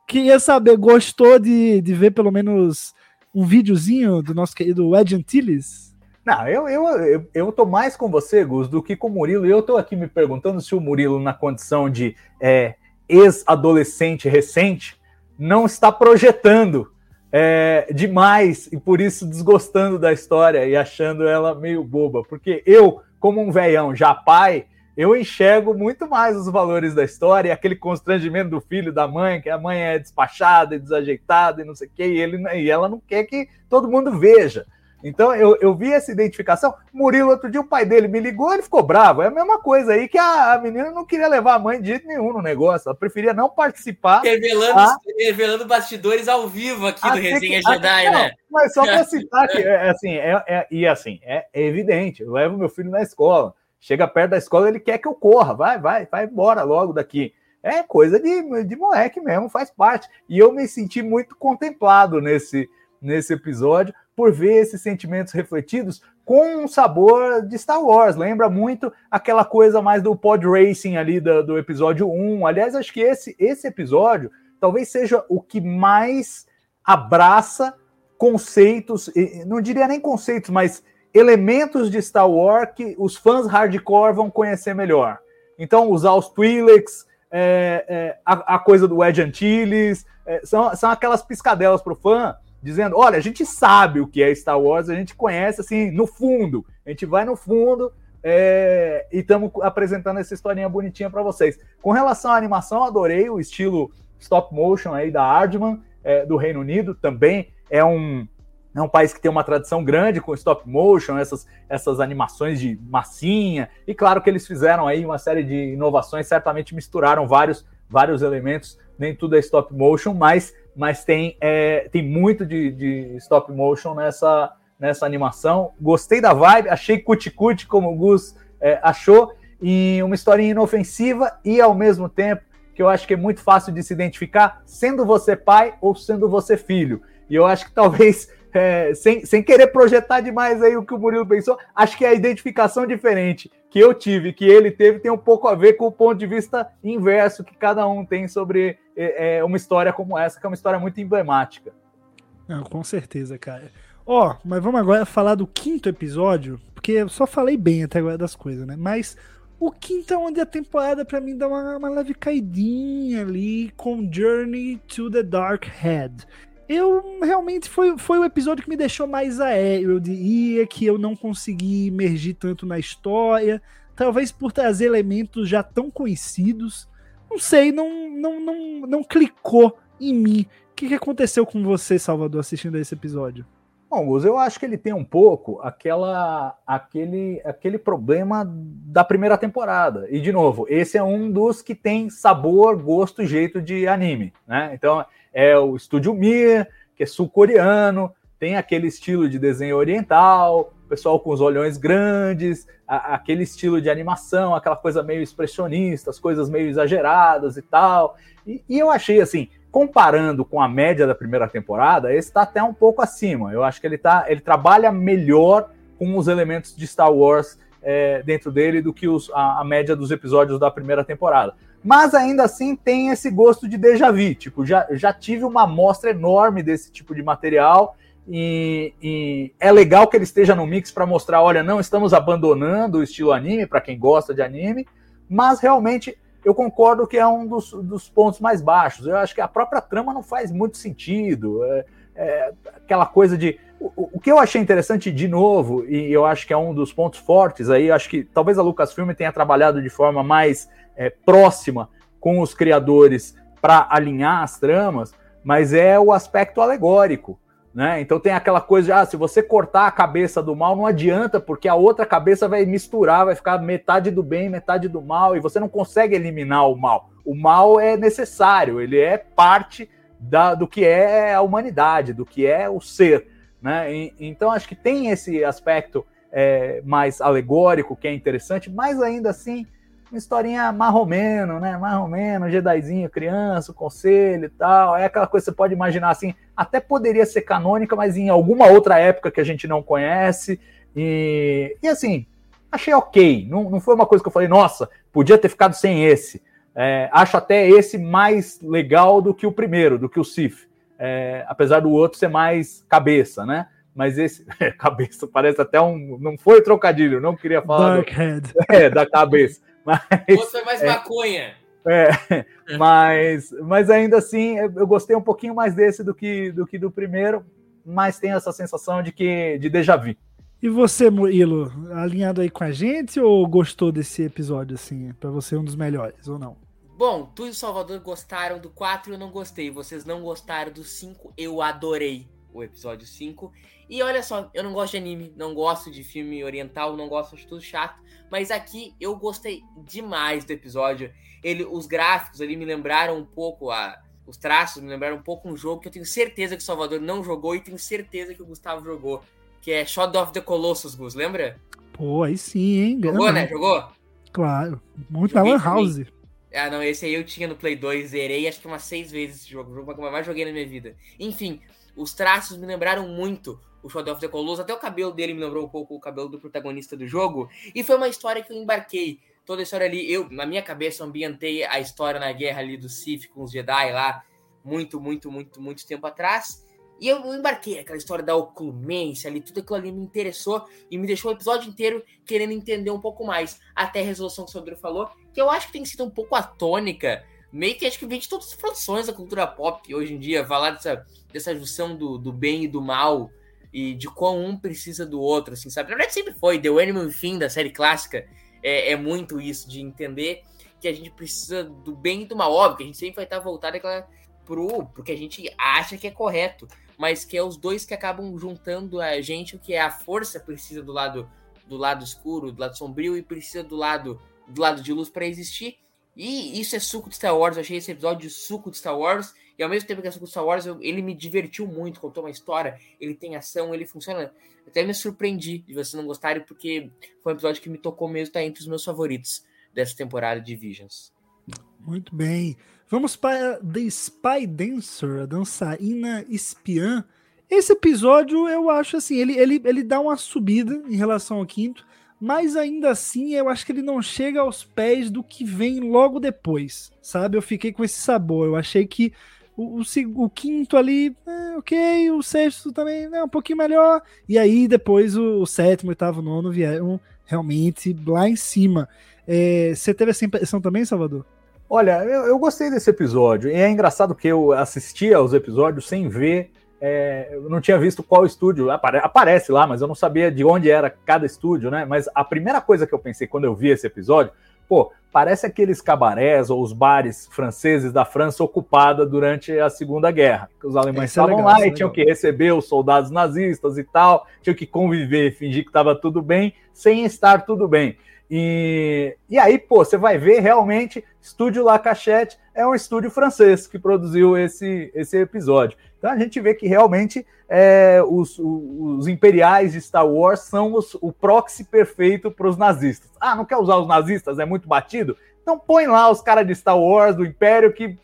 Queria saber, gostou de, de ver pelo menos um videozinho do nosso querido Ed Antilles? Não, eu, eu, eu, eu tô mais com você, Gus, do que com o Murilo. Eu tô aqui me perguntando se o Murilo, na condição de é, ex-adolescente recente, não está projetando é, demais e por isso desgostando da história e achando ela meio boba. Porque eu, como um velhão já pai, eu enxergo muito mais os valores da história e aquele constrangimento do filho, da mãe, que a mãe é despachada e desajeitada e não sei o que, e, ele, e ela não quer que todo mundo veja. Então eu, eu vi essa identificação. Murilo, outro dia, o pai dele me ligou, ele ficou bravo. É a mesma coisa aí que a, a menina não queria levar a mãe de jeito nenhum no negócio. Ela preferia não participar. Revelando, a... revelando bastidores ao vivo aqui do Resenha que, Jedi, né? Mas só para citar que, (laughs) é, assim, é, é, e assim, é evidente, eu levo meu filho na escola. Chega perto da escola, ele quer que eu corra. Vai, vai, vai embora logo daqui. É coisa de, de moleque mesmo, faz parte. E eu me senti muito contemplado nesse, nesse episódio por ver esses sentimentos refletidos com um sabor de Star Wars. Lembra muito aquela coisa mais do pod racing ali do, do episódio 1. Aliás, acho que esse, esse episódio talvez seja o que mais abraça conceitos, não diria nem conceitos, mas elementos de Star Wars que os fãs hardcore vão conhecer melhor. Então, usar os Twi'leks, é, é, a, a, coisa do Ed Antilles, é, são, são aquelas piscadelas para o fã, dizendo: olha, a gente sabe o que é Star Wars, a gente conhece assim, no fundo. A gente vai no fundo é, e estamos apresentando essa historinha bonitinha para vocês. Com relação à animação, adorei o estilo stop motion aí da Aardman, é, do Reino Unido, também é um é um país que tem uma tradição grande com stop motion, essas, essas animações de massinha, e claro que eles fizeram aí uma série de inovações, certamente misturaram vários, vários elementos, nem tudo é stop motion, mas, mas tem, é, tem muito de, de stop motion nessa, nessa animação. Gostei da vibe, achei cuticute, como o Gus é, achou, e uma historinha inofensiva e ao mesmo tempo que eu acho que é muito fácil de se identificar, sendo você pai ou sendo você filho. E eu acho que talvez é, sem, sem querer projetar demais aí o que o Murilo pensou, acho que a identificação diferente que eu tive, que ele teve, tem um pouco a ver com o ponto de vista inverso que cada um tem sobre é, é uma história como essa, que é uma história muito emblemática. Não, com certeza, cara. Ó, oh, mas vamos agora falar do quinto episódio, porque eu só falei bem até agora das coisas, né? Mas o quinto é onde a temporada para mim dá uma, uma leve caidinha ali com Journey to the Dark Head. Eu realmente foi, foi o episódio que me deixou mais aéreo, eu diria que eu não consegui emergir tanto na história, talvez por trazer elementos já tão conhecidos. Não sei, não, não, não, não clicou em mim. O que, que aconteceu com você, Salvador, assistindo a esse episódio? Bom, Gus, eu acho que ele tem um pouco aquela, aquele, aquele problema da primeira temporada. E, de novo, esse é um dos que tem sabor, gosto e jeito de anime. Né? Então, é o Estúdio Mir, que é sul-coreano, tem aquele estilo de desenho oriental, pessoal com os olhões grandes, a, aquele estilo de animação, aquela coisa meio expressionista, as coisas meio exageradas e tal. E, e eu achei assim, comparando com a média da primeira temporada, esse está até um pouco acima. Eu acho que ele, tá, ele trabalha melhor com os elementos de Star Wars é, dentro dele do que os, a, a, média dos episódios da primeira temporada. Mas ainda assim tem esse gosto de déjà vu. Tipo, já, já tive uma amostra enorme desse tipo de material. E, e é legal que ele esteja no mix para mostrar: olha, não estamos abandonando o estilo anime para quem gosta de anime, mas realmente eu concordo que é um dos, dos, pontos mais baixos. Eu acho que a própria trama não faz muito sentido. É, é, aquela coisa de. O, o, que eu achei interessante de novo, e eu acho que é um dos pontos fortes aí, acho que talvez a Lucasfilm tenha trabalhado de forma mais é, próxima com os criadores para alinhar as tramas, mas é o aspecto alegórico. Né? Então tem aquela coisa de, ah, se você cortar a cabeça do mal, não adianta, porque a outra cabeça vai misturar, vai ficar metade do bem, metade do mal, e você não consegue eliminar o mal. O mal é necessário, ele é parte da, do que é a humanidade, do que é o ser. Né? E, então acho que tem esse aspecto é, mais alegórico que é interessante, mas ainda assim uma historinha marromeno, né? Marromeno, Jedizinho, criança, conselho e tal. É aquela coisa que você pode imaginar assim, até poderia ser canônica, mas em alguma outra época que a gente não conhece. E, e assim, achei ok. Não, não foi uma coisa que eu falei, nossa, podia ter ficado sem esse. É, acho até esse mais legal do que o primeiro, do que o Sif. É, apesar do outro ser mais cabeça, né? Mas esse. (laughs) cabeça parece até um. Não foi trocadilho, não queria falar. Do, (laughs) é, da cabeça. Mas, o outro foi mais é, maconha. É, mas, mas ainda assim, eu gostei um pouquinho mais desse do que do, que do primeiro, mas tem essa sensação de que de déjà vu. E você, Murilo, alinhado aí com a gente ou gostou desse episódio, assim? Para você, um dos melhores, ou não? Bom, tu e o Salvador gostaram do 4 eu não gostei. Vocês não gostaram do 5, eu adorei o episódio 5. E olha só, eu não gosto de anime, não gosto de filme oriental, não gosto de tudo chato. Mas aqui eu gostei demais do episódio. Ele, os gráficos ali me lembraram um pouco a, os traços me lembraram um pouco um jogo que eu tenho certeza que o Salvador não jogou e tenho certeza que o Gustavo jogou, que é Shadow of the Colossus, Gus, lembra? Pô, aí sim, hein? Jogou, né? Jogou? Claro. Muito Lan House. Ah, não, esse aí eu tinha no Play 2, zerei acho que umas seis vezes esse jogo, o jogo que eu mais joguei na minha vida. Enfim, os traços me lembraram muito o Shadow of the Colossus, até o cabelo dele me lembrou um pouco o cabelo do protagonista do jogo, e foi uma história que eu embarquei. Toda a história ali, eu, na minha cabeça, ambientei a história na guerra ali do Sith com os Jedi lá, muito, muito, muito, muito tempo atrás. E eu embarquei naquela história da oclumência ali, tudo aquilo ali me interessou e me deixou o episódio inteiro querendo entender um pouco mais. Até a resolução que o Sandro falou, que eu acho que tem sido um pouco atônica, meio que acho que vem de todas as produções da cultura pop hoje em dia, falar dessa, dessa junção do, do bem e do mal, e de qual um precisa do outro, assim, sabe? Na verdade, sempre foi. The Animal Fim da série clássica é, é, muito isso, de entender que a gente precisa do bem e do mal. Óbvio que a gente sempre vai estar voltado àquela, pro porque a gente acha que é correto, mas que é os dois que acabam juntando a gente, o que é a força precisa do lado do lado escuro, do lado sombrio e precisa do lado do lado de luz para existir. E isso é suco de Star Wars. Eu achei esse episódio de suco de Star Wars. E ao mesmo tempo que de Star Wars, eu, ele me divertiu muito, contou uma história, ele tem ação, ele funciona. Até me surpreendi de vocês não gostarem, porque foi um episódio que me tocou mesmo, tá entre os meus favoritos dessa temporada de Visions. Muito bem. Vamos para The Spy Dancer, a dançarina espiã. Esse episódio, eu acho assim, ele, ele, ele dá uma subida em relação ao quinto mas ainda assim eu acho que ele não chega aos pés do que vem logo depois, sabe? Eu fiquei com esse sabor. Eu achei que o, o, quinto ali, é, ok, o sexto também é um pouquinho melhor, e aí depois o, o sétimo, oitavo, nono vieram realmente lá em cima. É, você teve essa impressão também, Salvador? Olha, eu, eu, gostei desse episódio. E é engraçado que eu assistia aos episódios sem ver. É, eu não tinha visto qual estúdio. Apare, aparece lá, mas eu não sabia de onde era cada estúdio, né? Mas a primeira coisa que eu pensei quando eu vi esse episódio, pô, parece aqueles cabarés ou os bares franceses da França ocupada durante a Segunda Guerra. Os alemães é estavam é legal, lá e é tinham que receber os soldados nazistas e tal, tinham que conviver, fingir que estava tudo bem, sem estar tudo bem. E, e aí, pô, você vai ver realmente, Estúdio La Cachette é um estúdio francês que produziu esse, esse episódio. Então a gente vê que realmente é, os, os, imperiais de Star Wars são os, o proxy perfeito para os nazistas. Ah, não quer usar os nazistas? É muito batido? Então põe lá os caras de Star Wars, do Império, que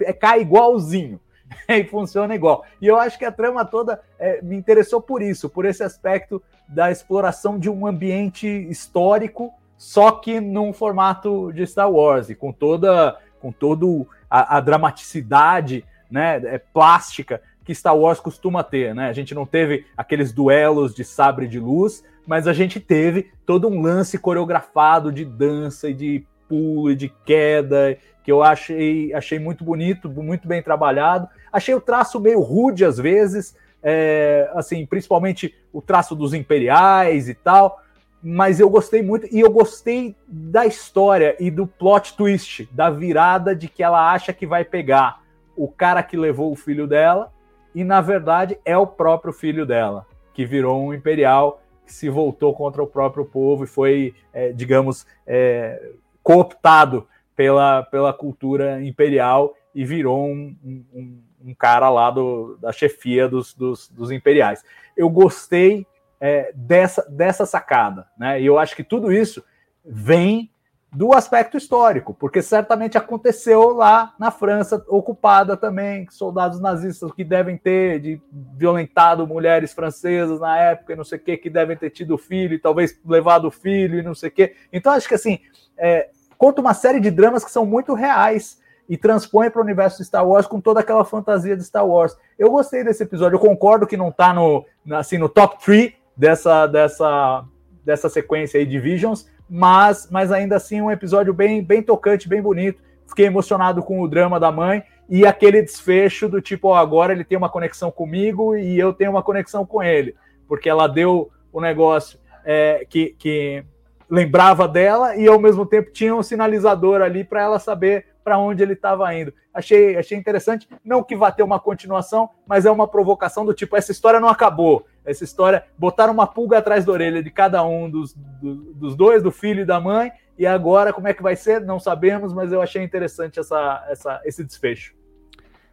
é, cai igualzinho. (laughs) e funciona igual. E eu acho que a trama toda é, me interessou por isso, por esse aspecto da exploração de um ambiente histórico só que num formato de Star Wars, e com toda com todo a, a dramaticidade né, é, plástica que Star Wars costuma ter. Né? A gente não teve aqueles duelos de sabre de luz, mas a gente teve todo um lance coreografado de dança e de pulo e de queda, que eu achei, achei muito bonito, muito bem trabalhado. Achei o traço meio rude às vezes, é, assim, principalmente o traço dos imperiais e tal, mas eu gostei muito e eu gostei da história e do plot twist, da virada de que ela acha que vai pegar o cara que levou o filho dela e na verdade é o próprio filho dela que virou um imperial que se voltou contra o próprio povo e foi, é, digamos, é, cooptado pela, pela cultura imperial e virou um, um, um cara lá do, da chefia dos, dos, dos imperiais. Eu gostei é, dessa, dessa sacada. Né? E eu acho que tudo isso vem do aspecto histórico, porque certamente aconteceu lá na França ocupada também, soldados nazistas que devem ter de, violentado mulheres francesas na época e não sei o que, que devem ter tido filho e talvez levado filho e não sei o que. Então acho que assim, é, conta uma série de dramas que são muito reais e transpõe para o universo de Star Wars com toda aquela fantasia de Star Wars. Eu gostei desse episódio, eu concordo que não está no, assim, no top 3 dessa, dessa, dessa sequência aí de Visions, mas, mas ainda assim um episódio bem, bem tocante, bem bonito. Fiquei emocionado com o drama da mãe e aquele desfecho do tipo, agora ele tem uma conexão comigo e eu tenho uma conexão com ele, porque ela deu o negócio é, que, que lembrava dela e ao mesmo tempo tinha um sinalizador ali para ela saber para onde ele estava indo. Achei, achei interessante, não que vá ter uma continuação, mas é uma provocação do tipo, essa história não acabou. Essa história, botaram uma pulga atrás da orelha de cada um dos, do, dos dois, do filho e da mãe, e agora como é que vai ser? Não sabemos, mas eu achei interessante essa, essa, esse desfecho.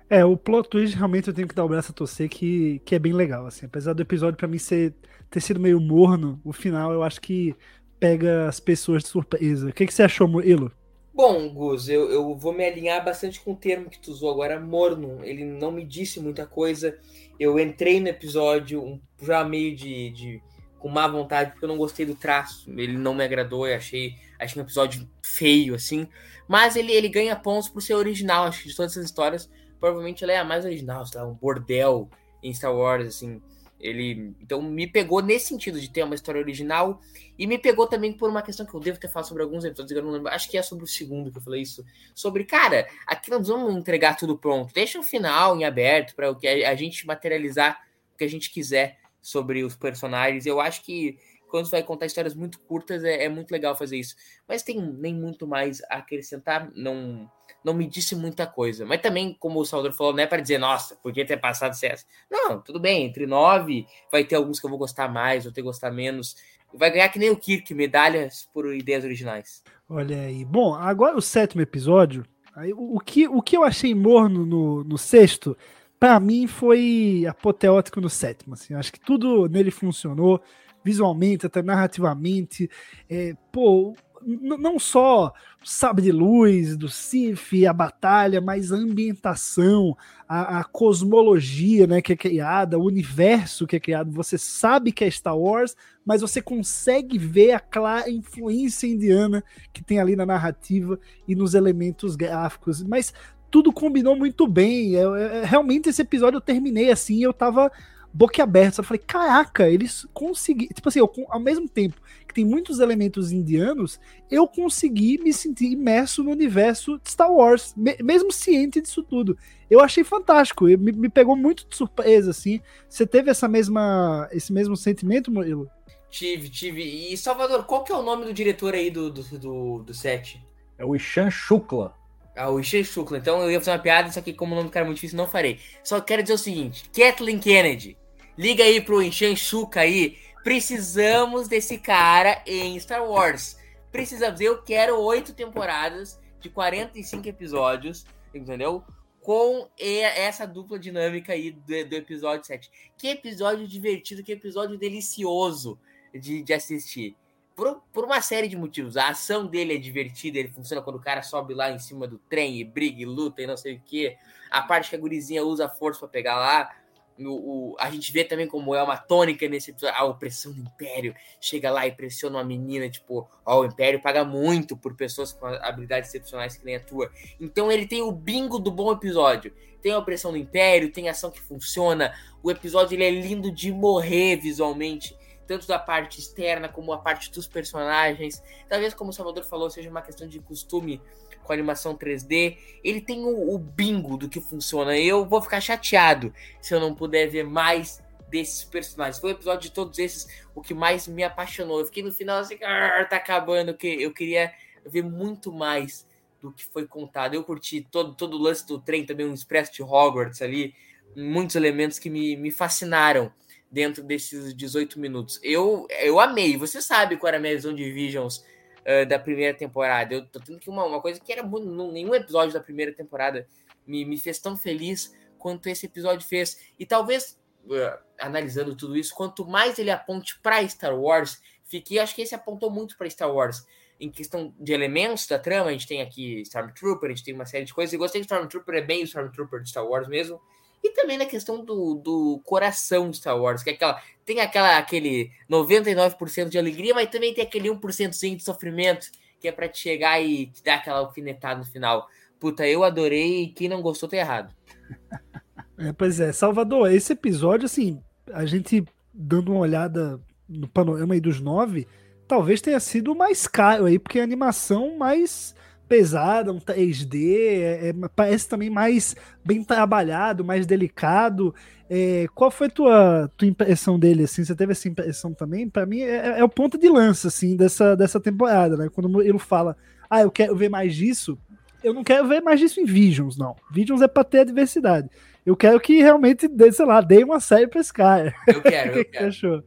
É, o plot twist realmente eu tenho que dar o braço a torcer que, que é bem legal, assim. Apesar do episódio para mim ser, ter sido meio morno, o final eu acho que pega as pessoas de surpresa. O que, que você achou, Ilo? Bom, Gus, eu, eu vou me alinhar bastante com o termo que tu usou agora, morno. Ele não me disse muita coisa. Eu entrei no episódio um, já meio de, de com má vontade, porque eu não gostei do traço. Ele não me agradou, eu achei, achei um episódio feio, assim. Mas ele, ele ganha pontos por ser original. Acho que de todas essas histórias, provavelmente ela é a mais original, sei lá, um bordel em Star Wars, assim. Ele, então, me pegou nesse sentido de ter uma história original e me pegou também por uma questão que eu devo ter falado sobre alguns episódios, eu não lembro, acho que é sobre o segundo que eu falei isso, sobre, cara, aqui nós vamos entregar tudo pronto, deixa o final em aberto para o que a gente materializar o que a gente quiser sobre os personagens. Eu acho que quando você vai contar histórias muito curtas, é, é, muito legal fazer isso. Mas tem nem muito mais a acrescentar, não não me disse muita coisa. Mas também, como o Salvador falou, não é para dizer, nossa, podia ter passado CS. Não, tudo bem, entre nove, vai ter alguns que eu vou gostar mais, ou ter gostar menos. Vai ganhar que nem o Kirk, medalhas por ideias originais. Olha aí. Bom, agora o sétimo episódio. Aí, o, o, que, o que eu achei morno no, no sexto, para mim foi apoteótico no sétimo. Assim, acho que tudo nele funcionou visualmente, até narrativamente. É, pô, não só sabe de luz do Sif, a batalha, mas a ambientação, a, a, cosmologia né, que é criada, o universo que é criado. Você sabe que é Star Wars, mas você consegue ver a clara influência indiana que tem ali na narrativa e nos elementos gráficos. Mas tudo combinou muito bem. Eu, eu, realmente esse episódio eu terminei assim, eu tava boquiaberto. Eu falei, caraca, eles conseguiram. Tipo assim, eu, ao mesmo tempo que tem muitos elementos indianos, eu consegui me sentir imerso no universo de Star Wars, me, mesmo ciente disso tudo. Eu achei fantástico, me, me, pegou muito de surpresa, assim. Você teve essa mesma, esse mesmo sentimento, Murilo? Tive, tive. E Salvador, qual que é o nome do diretor aí do, do, do, do set? É o Ishan Shukla. O Ishan Shukla. Então eu ia fazer uma piada, só que como o nome do cara é muito difícil, não farei. Só quero dizer o seguinte: Kathleen Kennedy, liga aí pro Ishan Shukla aí. Precisamos desse cara em Star Wars. Precisamos. Eu quero oito temporadas de 45 episódios, entendeu? Com essa dupla dinâmica aí do, do episódio 7. Que episódio divertido, que episódio delicioso de, de assistir por, por uma série de motivos. A ação dele é divertida, ele funciona quando o cara sobe lá em cima do trem e briga e luta e não sei o que. A parte que a gurizinha usa força para pegar lá. O, o, a gente vê também como é uma tônica nesse episódio, a opressão do Império. Chega lá e pressiona uma menina, tipo, ó, o Império paga muito por pessoas com habilidades excepcionais que nem a tua. Então ele tem o bingo do bom episódio. Tem a opressão do Império, tem ação que funciona. O episódio ele é lindo de morrer visualmente tanto da parte externa como a parte dos personagens. Talvez, como o Salvador falou, seja uma questão de costume com a animação 3D. Ele tem o, o bingo do que funciona. Eu vou ficar chateado se eu não puder ver mais desses personagens. Foi o episódio de todos esses o que mais me apaixonou. Eu fiquei no final assim, tá acabando, que eu queria ver muito mais do que foi contado. Eu curti todo, todo o lance do trem, também um expresso de Hogwarts ali, muitos elementos que me, me fascinaram dentro desses 18 minutos. Eu, eu amei. Você sabe qual era a minha visão de Visions uh, da primeira temporada. Eu tô tendo que uma, uma coisa que era muito. Nenhum episódio da primeira temporada me, me fez tão feliz quanto esse episódio fez. E talvez, uh, analisando tudo isso, quanto mais ele aponte para Star Wars, fiquei. Acho que esse apontou muito para Star Wars. Em questão de elementos da trama, a gente tem aqui Stormtrooper, a gente tem uma série de coisas. E gostei que Stormtrooper é bem o Stormtrooper de Star Wars mesmo. E também na questão do, do coração de Star Wars, que é aquela, tem aquela, aquele 99% de alegria, mas também tem aquele 1% de sofrimento, que é para te chegar e te dar aquela alfinetada no final. Puta, eu adorei e quem não gostou tá errado. (laughs) É, pois é, Salvador, esse episódio, assim, a gente dando uma olhada no panorama aí dos nove, talvez tenha sido mais caro aí, porque a animação mais pesada, um 3D, é, é, parece também mais bem trabalhado, mais delicado. É, qual foi tua, tua impressão dele, assim? Você teve essa impressão também? Para mim é, é, é, o ponto de lança, assim, dessa, dessa temporada, né? Quando ele fala, ah, eu quero ver mais disso, eu não quero ver mais disso em Visions, não. Visions é pra ter a diversidade. Eu quero que realmente, sei lá, dê uma série pra esse cara. Eu quero, (laughs) eu que quero. achou?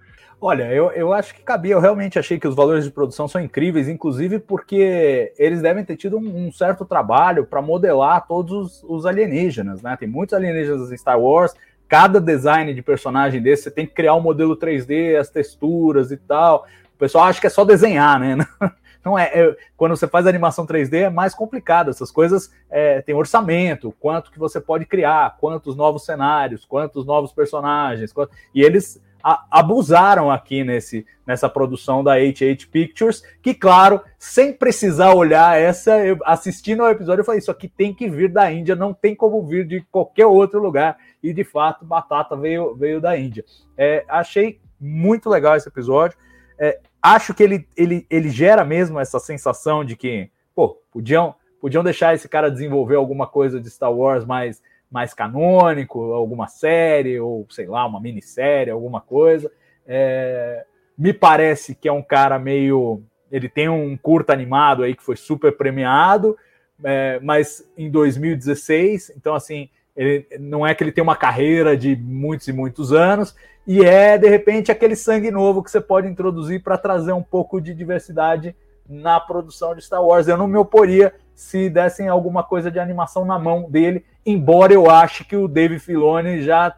Olha, eu, eu acho que cabia. Eu realmente achei que os valores de produção são incríveis, inclusive porque eles devem ter tido um, um certo trabalho para modelar todos os, os, alienígenas, né? Tem muitos alienígenas em Star Wars. Cada design de personagem desse, você tem que criar um modelo 3D, as texturas e tal. O pessoal acha que é só desenhar, né? (laughs) Não é, é quando você faz animação 3D é mais complicado. Essas coisas é, tem orçamento, quanto que você pode criar, quantos novos cenários, quantos novos personagens, quanto, e eles abusaram aqui nesse, nessa produção da HH Pictures, que, claro, sem precisar olhar essa, eu, assistindo ao episódio, eu falei: Isso aqui tem que vir da Índia, não tem como vir de qualquer outro lugar. E de fato, Batata veio, veio da Índia. É, achei muito legal esse episódio. É, acho que ele, ele, ele gera mesmo essa sensação de que, pô, podiam, podiam deixar esse cara desenvolver alguma coisa de Star Wars mais mais canônico, alguma série, ou sei lá, uma minissérie, alguma coisa. É, me parece que é um cara meio. Ele tem um curto animado aí que foi super premiado, é, mas em 2016, então assim, ele, não é que ele tem uma carreira de muitos e muitos anos, e é de repente aquele sangue novo que você pode introduzir para trazer um pouco de diversidade na produção de Star Wars. Eu não me oporia se dessem alguma coisa de animação na mão dele, embora eu ache que o Dave Filoni já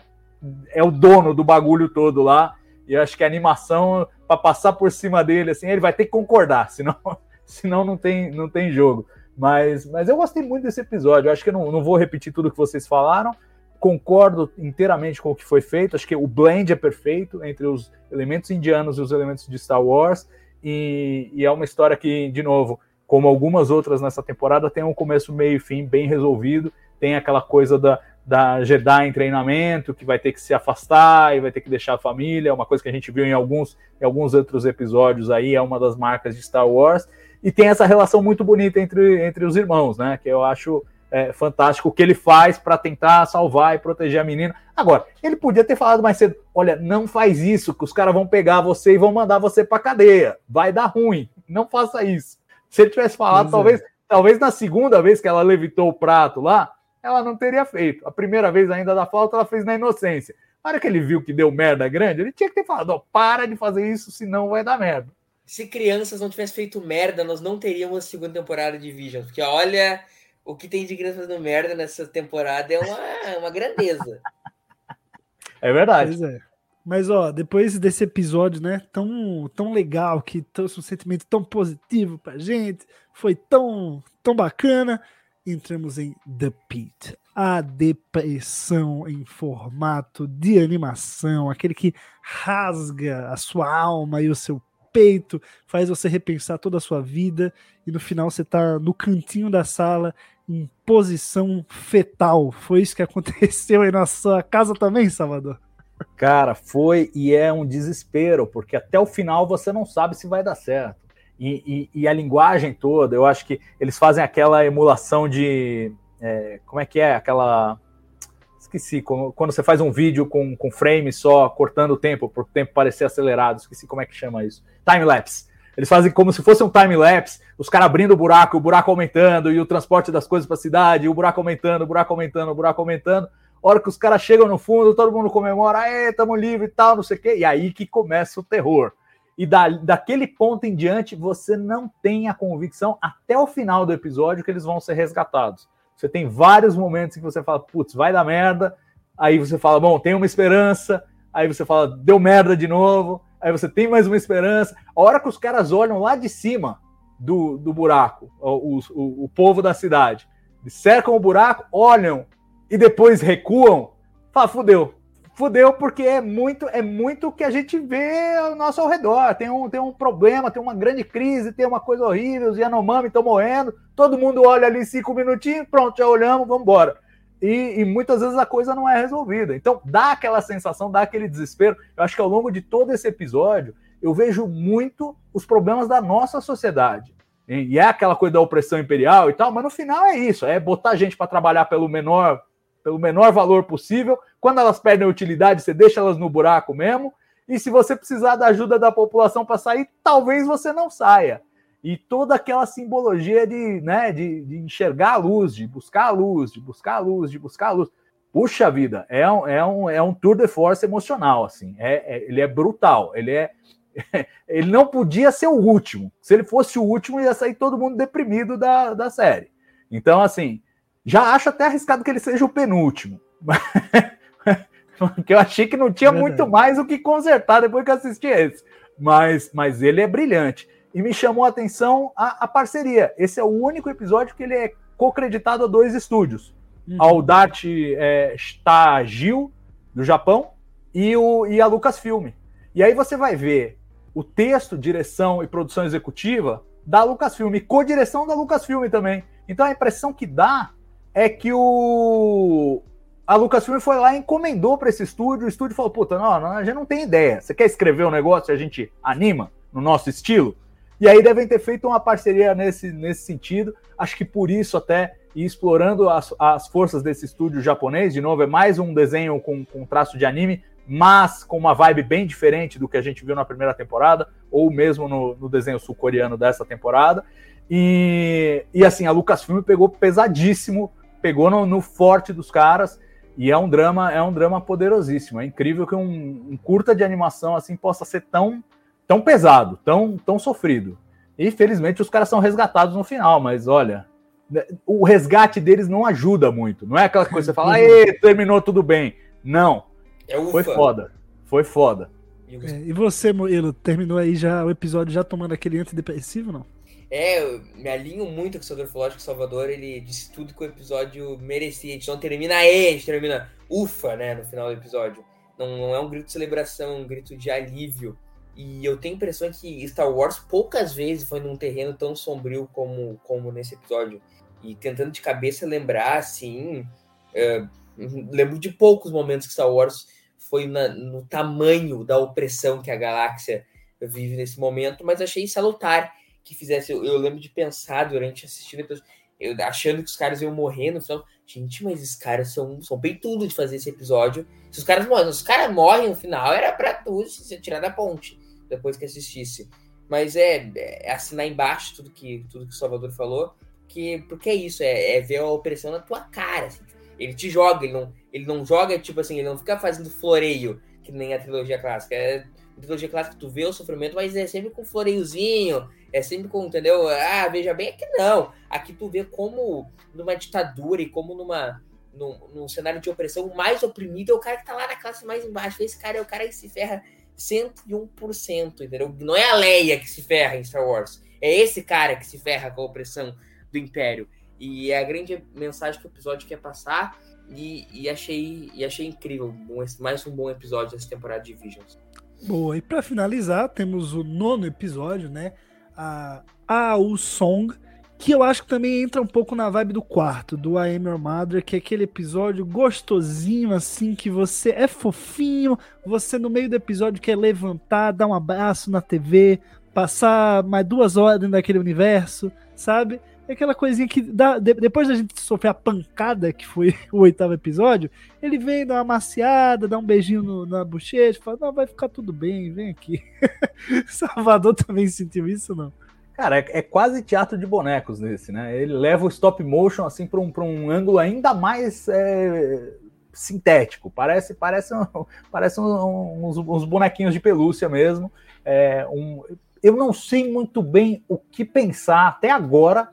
é o dono do bagulho todo lá, e acho que a animação, para passar por cima dele, assim, ele vai ter que concordar, senão, (laughs) senão não, tem, não tem jogo. Mas, mas eu gostei muito desse episódio, eu acho que não, não vou repetir tudo que vocês falaram, concordo inteiramente com o que foi feito, acho que o blend é perfeito entre os elementos indianos e os elementos de Star Wars, e, e é uma história que, de novo, como algumas outras nessa temporada, tem um começo, meio e fim bem resolvido. Tem aquela coisa da, da Jedi em treinamento, que vai ter que se afastar e vai ter que deixar a família, é uma coisa que a gente viu em alguns, em alguns outros episódios aí, é uma das marcas de Star Wars, e tem essa relação muito bonita entre, entre os irmãos, né? Que eu acho é, fantástico o que ele faz para tentar salvar e proteger a menina. Agora, ele podia ter falado mais cedo: olha, não faz isso, que os caras vão pegar você e vão mandar você para cadeia, vai dar ruim, não faça isso. Se ele tivesse falado, talvez, é. talvez na segunda vez que ela levitou o prato lá, ela não teria feito. A primeira vez ainda da falta, ela fez na inocência. Na hora que ele viu que deu merda grande, ele tinha que ter falado: ó, para de fazer isso, senão vai dar merda. Se crianças não tivessem feito merda, nós não teríamos a segunda temporada de Vision. Porque olha, o que tem de crianças fazendo merda nessa temporada é uma, uma grandeza. (laughs) É verdade. É. Mas, ó, depois desse episódio, né, tão, tão legal, que trouxe um sentimento tão positivo pra gente, foi tão, tão bacana, entramos em The Pit, a depressão em formato de animação, aquele que rasga a sua alma e o seu peito, faz você repensar toda a sua vida e no final você tá no cantinho da sala em posição fetal. Foi isso que (laughs) aconteceu aí na sua casa também, Salvador? Cara, foi e é um desespero, porque até o final você não sabe se vai dar certo. E, e, e, a linguagem toda, eu acho que eles fazem aquela emulação de. É, como é que é? Aquela. Esqueci, quando você faz um vídeo com, com frame só cortando o tempo, para o tempo parecer acelerado. Esqueci como é que chama isso. Time-lapse. Eles fazem como se fosse um time-lapse, os caras abrindo o buraco, o buraco aumentando, e o transporte das coisas para a cidade, o buraco aumentando, o buraco aumentando, o buraco aumentando. A hora que os caras chegam no fundo, todo mundo comemora, aê, tamo livre e tal, não sei o quê. E aí que começa o terror e da, daquele ponto em diante você não tem a convicção até o final do episódio que eles vão ser resgatados. Você tem vários momentos em que você fala, putz, vai dar merda, aí você fala, bom, tem uma esperança, aí você fala, deu merda de novo, aí você tem mais uma esperança. A hora que os caras olham lá de cima do, do buraco, o, o, o povo da cidade, cercam o buraco, olham e depois recuam, fala, fudeu, fudeu porque é muito é muito o que a gente vê ao nosso redor. Tem um, tem um problema, tem uma grande crise, tem uma coisa horrível, os Yanomami estão morrendo, todo mundo olha ali cinco minutinhos, pronto, já olhamos, vamos embora. E, e, muitas vezes a coisa não é resolvida. Então dá aquela sensação, dá aquele desespero. Eu acho que ao longo de todo esse episódio eu vejo muito os problemas da nossa sociedade. E é aquela coisa da opressão imperial e tal, mas no final é isso: é botar gente para trabalhar pelo menor pelo menor valor possível. Quando elas perdem utilidade, você deixa elas no buraco mesmo. E se você precisar da ajuda da população para sair, talvez você não saia. E toda aquela simbologia de, né, de, de, enxergar a luz, de buscar a luz, de buscar a luz, de buscar a luz. Puxa vida, é um, é um, é um tour de force emocional, assim. É, é ele é brutal, ele é. (laughs) Ele não podia ser o último. Se ele fosse o último, ia sair todo mundo deprimido da, da série. Então, assim, já acho até arriscado que ele seja o penúltimo. (laughs) Porque eu achei que não tinha muito mais o que consertar depois que assisti esse. Mas, mas ele é brilhante. E me chamou a atenção a, a parceria. Esse é o único episódio que ele é co-creditado a dois estúdios. Uhum. Ao Dart é, Stagil, do Japão, e, o, e a Lucasfilm. E aí você vai ver o texto, direção e produção executiva da Lucasfilm, e co-direção da Lucasfilm também. Então a impressão que dá é que o a Lucasfilm foi lá e encomendou para esse estúdio. O estúdio falou: Puta, não, não, a gente não tem ideia. Você quer escrever um negócio e a gente anima no nosso estilo? E aí devem ter feito uma parceria nesse, nesse sentido. Acho que por isso, até e explorando as, as forças desse estúdio japonês, de novo, é mais um desenho com, com traço de anime, mas com uma vibe bem diferente do que a gente viu na primeira temporada, ou mesmo no, no desenho sul-coreano dessa temporada. E, e assim, a Lucasfilm pegou pesadíssimo pegou no, no, forte dos caras e é um drama, é um drama poderosíssimo. É incrível que um, um, curta de animação assim possa ser tão, tão pesado, tão, tão sofrido. E felizmente os caras são resgatados no final, mas olha, né, o resgate deles não ajuda muito. Não é aquela coisa que você fala, Ei, (laughs) terminou tudo bem. Não. É foi foda. Foi foda. É, e você, Moelo, terminou aí já o episódio já tomando aquele antidepressivo, não? É, eu me alinho muito com o Salvador falou, acho que o Salvador, ele disse tudo que o episódio merecia. A gente não termina aí, a gente termina ufa, né, no final do episódio. Não, não é um grito de celebração, é um grito de alívio. E eu tenho a impressão que Star Wars poucas vezes foi num terreno tão sombrio como, como nesse episódio. E tentando de cabeça lembrar, assim, uh, lembro de poucos momentos que Star Wars foi na, no tamanho da opressão que a galáxia vive nesse momento, mas achei salutar que fizesse. Eu, eu lembro de pensar durante assistindo, eu, achando que os caras iam morrer no final. Gente, mas esses caras são, são tudo de fazer esse episódio. Se os caras morrem, os caras morrem no final, era pra tudo se tirar da ponte depois que assistisse. Mas é, é assinar embaixo tudo que, tudo que o Salvador falou, que, porque é isso, é, é ver a opressão na tua cara. Assim. Ele te joga, ele não, ele não joga, tipo assim, ele não fica fazendo floreio, que nem a trilogia clássica. É, a trilogia clássica tu vê o sofrimento, mas é sempre com floreiozinho, é sempre com, entendeu? Ah, veja bem, aqui não. Aqui tu vê como numa ditadura e como numa num, num, cenário de opressão, o mais oprimido é o cara que tá lá na classe mais embaixo. Esse cara é o cara que se ferra 101%, entendeu? Não é a Leia que se ferra em Star Wars. É esse cara que se ferra com a opressão do Império. E é a grande mensagem que o episódio quer passar. E, e achei, e achei incrível. mais um bom episódio dessa temporada de Visions. Boa, e para finalizar, temos o nono episódio, né? A, a o Song, que eu acho que também entra um pouco na vibe do quarto, do I Am Your Mother, que é aquele episódio gostosinho, assim, que você é fofinho, você no meio do episódio quer levantar, dar um abraço na TV, passar mais duas horas dentro daquele universo, sabe? É aquela coisinha que dá, de, depois da gente sofrer a pancada, que foi (laughs) o oitavo episódio, ele vem, dá uma maciada, dá um beijinho no, na bochecha, fala, não, vai ficar tudo bem, vem aqui. (laughs) Salvador também sentiu isso, não? Cara, é, é, quase teatro de bonecos nesse, né? Ele leva o stop motion assim para um, um ângulo ainda mais é, sintético. Parece, parece, um, (laughs) parece um, uns, uns, bonequinhos de pelúcia mesmo. É, um, eu não sei muito bem o que pensar até agora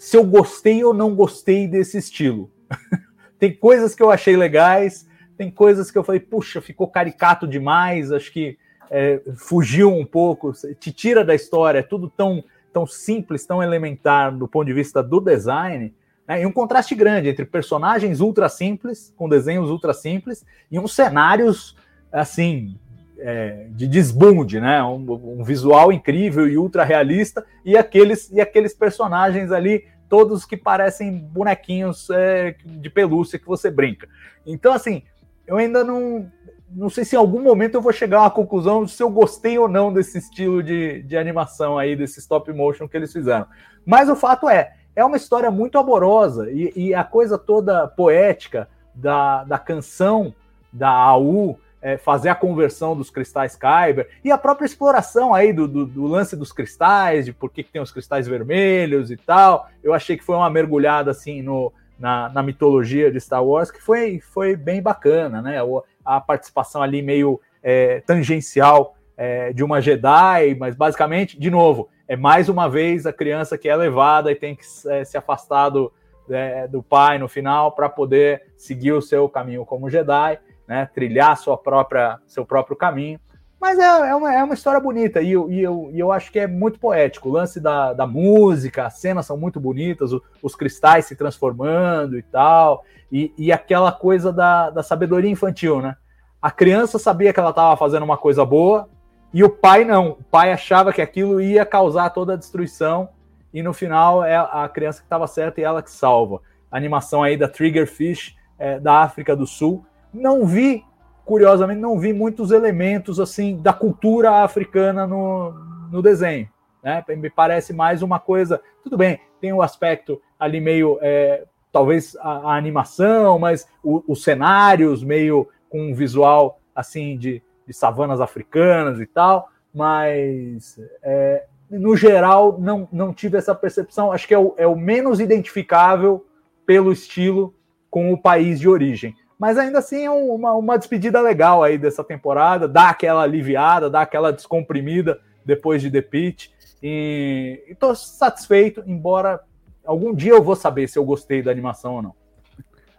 se eu gostei ou não gostei desse estilo. (laughs) tem coisas que eu achei legais, tem coisas que eu falei, puxa, ficou caricato demais. Acho que é, fugiu um pouco, te tira da história, é tudo tão, tão simples, tão elementar do ponto de vista do design, né? e um contraste grande entre personagens ultra simples, com desenhos ultra simples, e uns cenários assim. É, de desbunde, né? Um, um, visual incrível e ultra realista, e aqueles, e aqueles personagens ali, todos que parecem bonequinhos é, de pelúcia que você brinca. Então, assim, eu ainda não, não sei se em algum momento eu vou chegar a uma conclusão se eu gostei ou não desse estilo de, de animação aí, desse stop motion que eles fizeram. Mas o fato é, é uma história muito amorosa e, e a coisa toda poética da, da canção da AU, é, fazer a conversão dos cristais Kyber e a própria exploração aí do, do, do lance dos cristais, de por que, que tem os cristais vermelhos e tal. Eu achei que foi uma mergulhada assim no, na, na mitologia de Star Wars que foi, foi bem bacana, né? A participação ali meio é, tangencial é, de uma Jedi, mas basicamente, de novo, é mais uma vez a criança que é levada e tem que é, se afastar do, é, do pai no final para poder seguir o seu caminho como Jedi, né, trilhar sua própria, seu próprio caminho. Mas é, é, uma, é uma história bonita e eu, e, eu, e eu acho que é muito poético. O lance da, da música, as cenas são muito bonitas, o, os cristais se transformando e tal, e, e aquela coisa da, da sabedoria infantil, né? A criança sabia que ela estava fazendo uma coisa boa e o pai não. O pai achava que aquilo ia causar toda a destruição e no final é a criança que estava certa e ela que salva. A animação aí da Triggerfish é, da África do Sul. Não vi curiosamente, não vi muitos elementos assim da cultura africana no, no desenho. Né? Me parece mais uma coisa. Tudo bem, tem um aspecto ali meio. É, talvez a, a, animação, mas o, os cenários meio com um visual assim de, de savanas africanas e tal, mas é, no geral não, não tive essa percepção. Acho que é o, é o menos identificável pelo estilo com o país de origem. Mas ainda assim é uma, uma despedida legal aí dessa temporada, dá aquela aliviada, dá aquela descomprimida depois de The Pitch. E estou satisfeito, embora algum dia eu vou saber se eu gostei da animação ou não.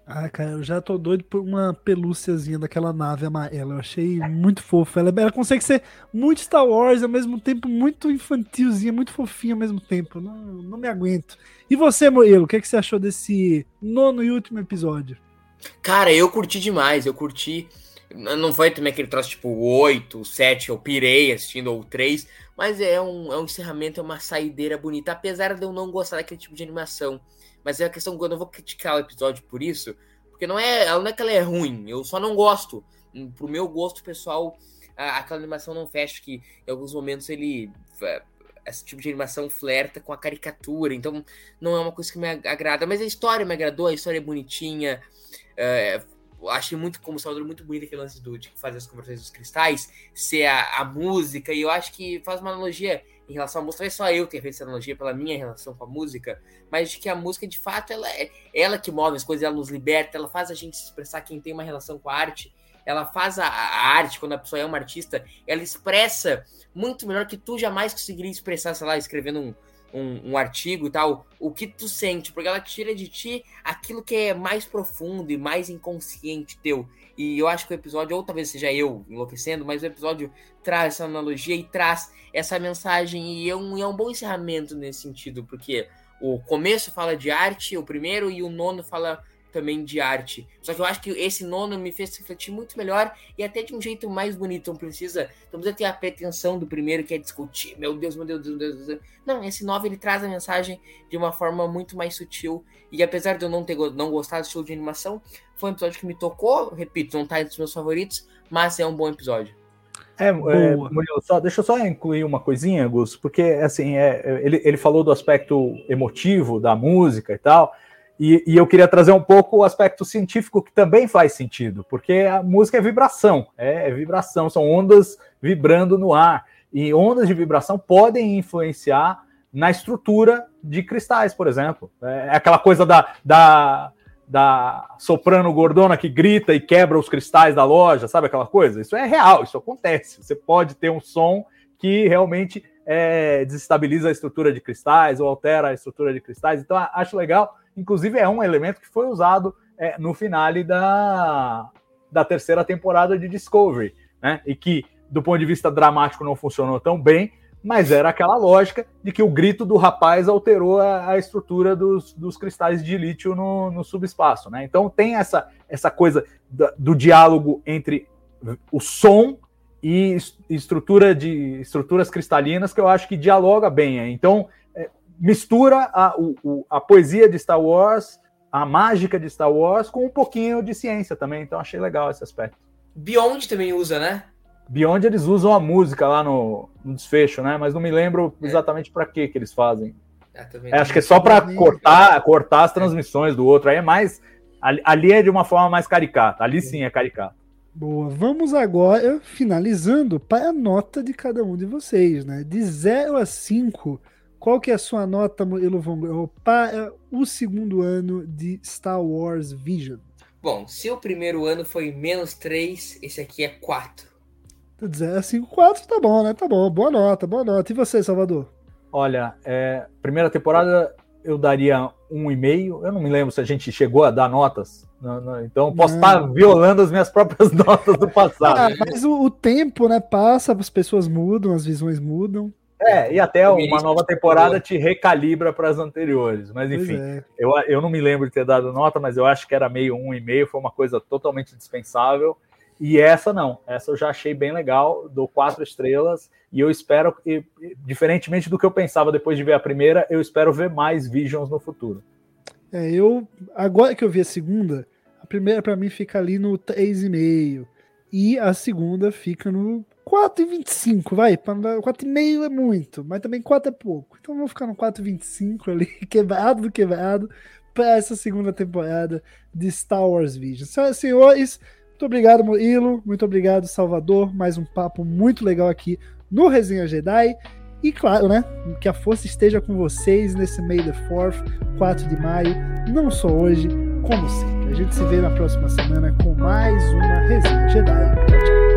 Ah, cara, eu já tô doido por uma pelúciazinha daquela nave amarela. Eu achei muito fofa. Ela, ela consegue ser muito Star Wars, ao mesmo tempo muito infantilzinha, muito fofinha ao mesmo tempo. Não, não me aguento. E você, Moelo, o que, é que você achou desse nono e último episódio? Cara, eu curti demais, eu curti. Não foi também aquele troço tipo 8, 7, eu pirei assistindo, ou 3, mas é um, é um encerramento, é uma saideira bonita, apesar de eu não gostar daquele tipo de animação. Mas é a questão, quando eu vou criticar o episódio por isso, porque não é, não é que ela é ruim, eu só não gosto. Pro meu gosto pessoal, a, aquela animação não fecha, que em alguns momentos ele. É, esse tipo de animação flerta com a caricatura, então não é uma coisa que me agrada. Mas a história me agradou, a história é bonitinha. É, achei muito, como Salvador, muito bonito aquele lance do, de fazer as conversões dos cristais, ser a, a, música, e eu acho que faz uma analogia em relação à música. Talvez só eu tenha feito essa analogia pela minha relação com a música, mas de que a música, de fato, ela é ela que move as coisas, ela nos liberta, ela faz a gente se expressar quem tem uma relação com a arte ela faz a, a, arte, quando a pessoa é uma artista, ela expressa muito melhor que tu jamais conseguiria expressar, sei lá, escrevendo um, um, um, artigo e tal, o que tu sente, porque ela tira de ti aquilo que é mais profundo e mais inconsciente teu. E eu acho que o episódio, ou talvez seja eu enlouquecendo, mas o episódio traz essa analogia e traz essa mensagem, e é um, é um bom encerramento nesse sentido, porque o começo fala de arte, o primeiro, e o nono fala também de arte. Só que eu acho que esse nono me fez refletir muito melhor e até de um jeito mais bonito. Não precisa, não precisa ter a pretensão do primeiro que é discutir, meu Deus, meu Deus, meu Deus, meu Deus. Não, esse novo ele traz a mensagem de uma forma muito mais sutil. E apesar de eu não ter não gostado do estilo de animação, foi um episódio que me tocou. Repito, não tá entre os meus favoritos, mas é um bom episódio. É, é Murilo, só, deixa eu só incluir uma coisinha, Gus, porque assim, é, ele, ele falou do aspecto emotivo da música e tal. E, e, eu queria trazer um pouco o aspecto científico que também faz sentido, porque a música é vibração, é, é, vibração, são ondas vibrando no ar. E ondas de vibração podem influenciar na estrutura de cristais, por exemplo. É, é aquela coisa da, da, da soprano gordona que grita e quebra os cristais da loja, sabe aquela coisa? Isso é real, isso acontece. Você pode ter um som que realmente é, desestabiliza a estrutura de cristais ou altera a estrutura de cristais. Então, acho legal Inclusive, é um elemento que foi usado é, no finale da, da terceira temporada de Discovery, né? E que, do ponto de vista dramático, não funcionou tão bem, mas era aquela lógica de que o grito do rapaz alterou a, a estrutura dos, dos, cristais de lítio no, no, subespaço, né? Então tem essa, essa coisa do, do diálogo entre o som e estrutura de estruturas cristalinas que eu acho que dialoga bem. Então mistura a, o, a poesia de Star Wars, a mágica de Star Wars, com um pouquinho de ciência também. Então achei legal esse aspecto. Beyond também usa, né? Beyond eles usam a música lá no, no desfecho, né? Mas não me lembro é. exatamente para que que eles fazem. É, é, acho que é só para cortar, cortar as transmissões do outro. Aí é mais. Ali, ali é de uma forma mais caricata. Ali sim é caricata. Boa, vamos agora finalizando para a nota de cada um de vocês, né? De 0 a 5, qual que é a sua nota, Murilo Von para o segundo ano de Star Wars Vision? Bom, se o primeiro ano foi menos 3, esse aqui é 4. Dizer assim, 4 tá bom, né? Tá bom, boa nota, boa nota. E você, Salvador? Olha, é, primeira temporada eu daria um e meio. Eu não me lembro se a gente chegou a dar notas. Não, não, então posso não. estar violando as minhas próprias (laughs) notas do passado. Ah, mas o, o, tempo, né, passa, as pessoas mudam, as visões mudam. É, e até uma nova temporada te recalibra para as anteriores. Mas enfim, é. eu, eu não me lembro de ter dado nota, mas eu acho que era meio um e meio, foi uma coisa totalmente dispensável. E essa não, essa eu já achei bem legal, dou quatro estrelas, e eu espero, e, diferentemente do que eu pensava depois de ver a primeira, eu espero ver mais Visions no futuro. É, eu, agora que eu vi a segunda, a primeira para mim fica ali no 3,5, e a segunda fica no 4,25, vai. 4,5 é muito, mas também 4 é pouco. Então vou ficar no 4,25 ali, (laughs) quebrado do quebrado, para essa segunda temporada de Star Wars Vision. Senhoras e senhores, muito obrigado, Murilo. Muito obrigado, Salvador. Mais um papo muito legal aqui no Resenha Jedi. E claro, né? Que a força esteja com vocês nesse May the 4th, 4 de maio. Não só hoje, como sempre. A gente se vê na próxima semana com mais uma Resenha Jedi. Tchau, tchau.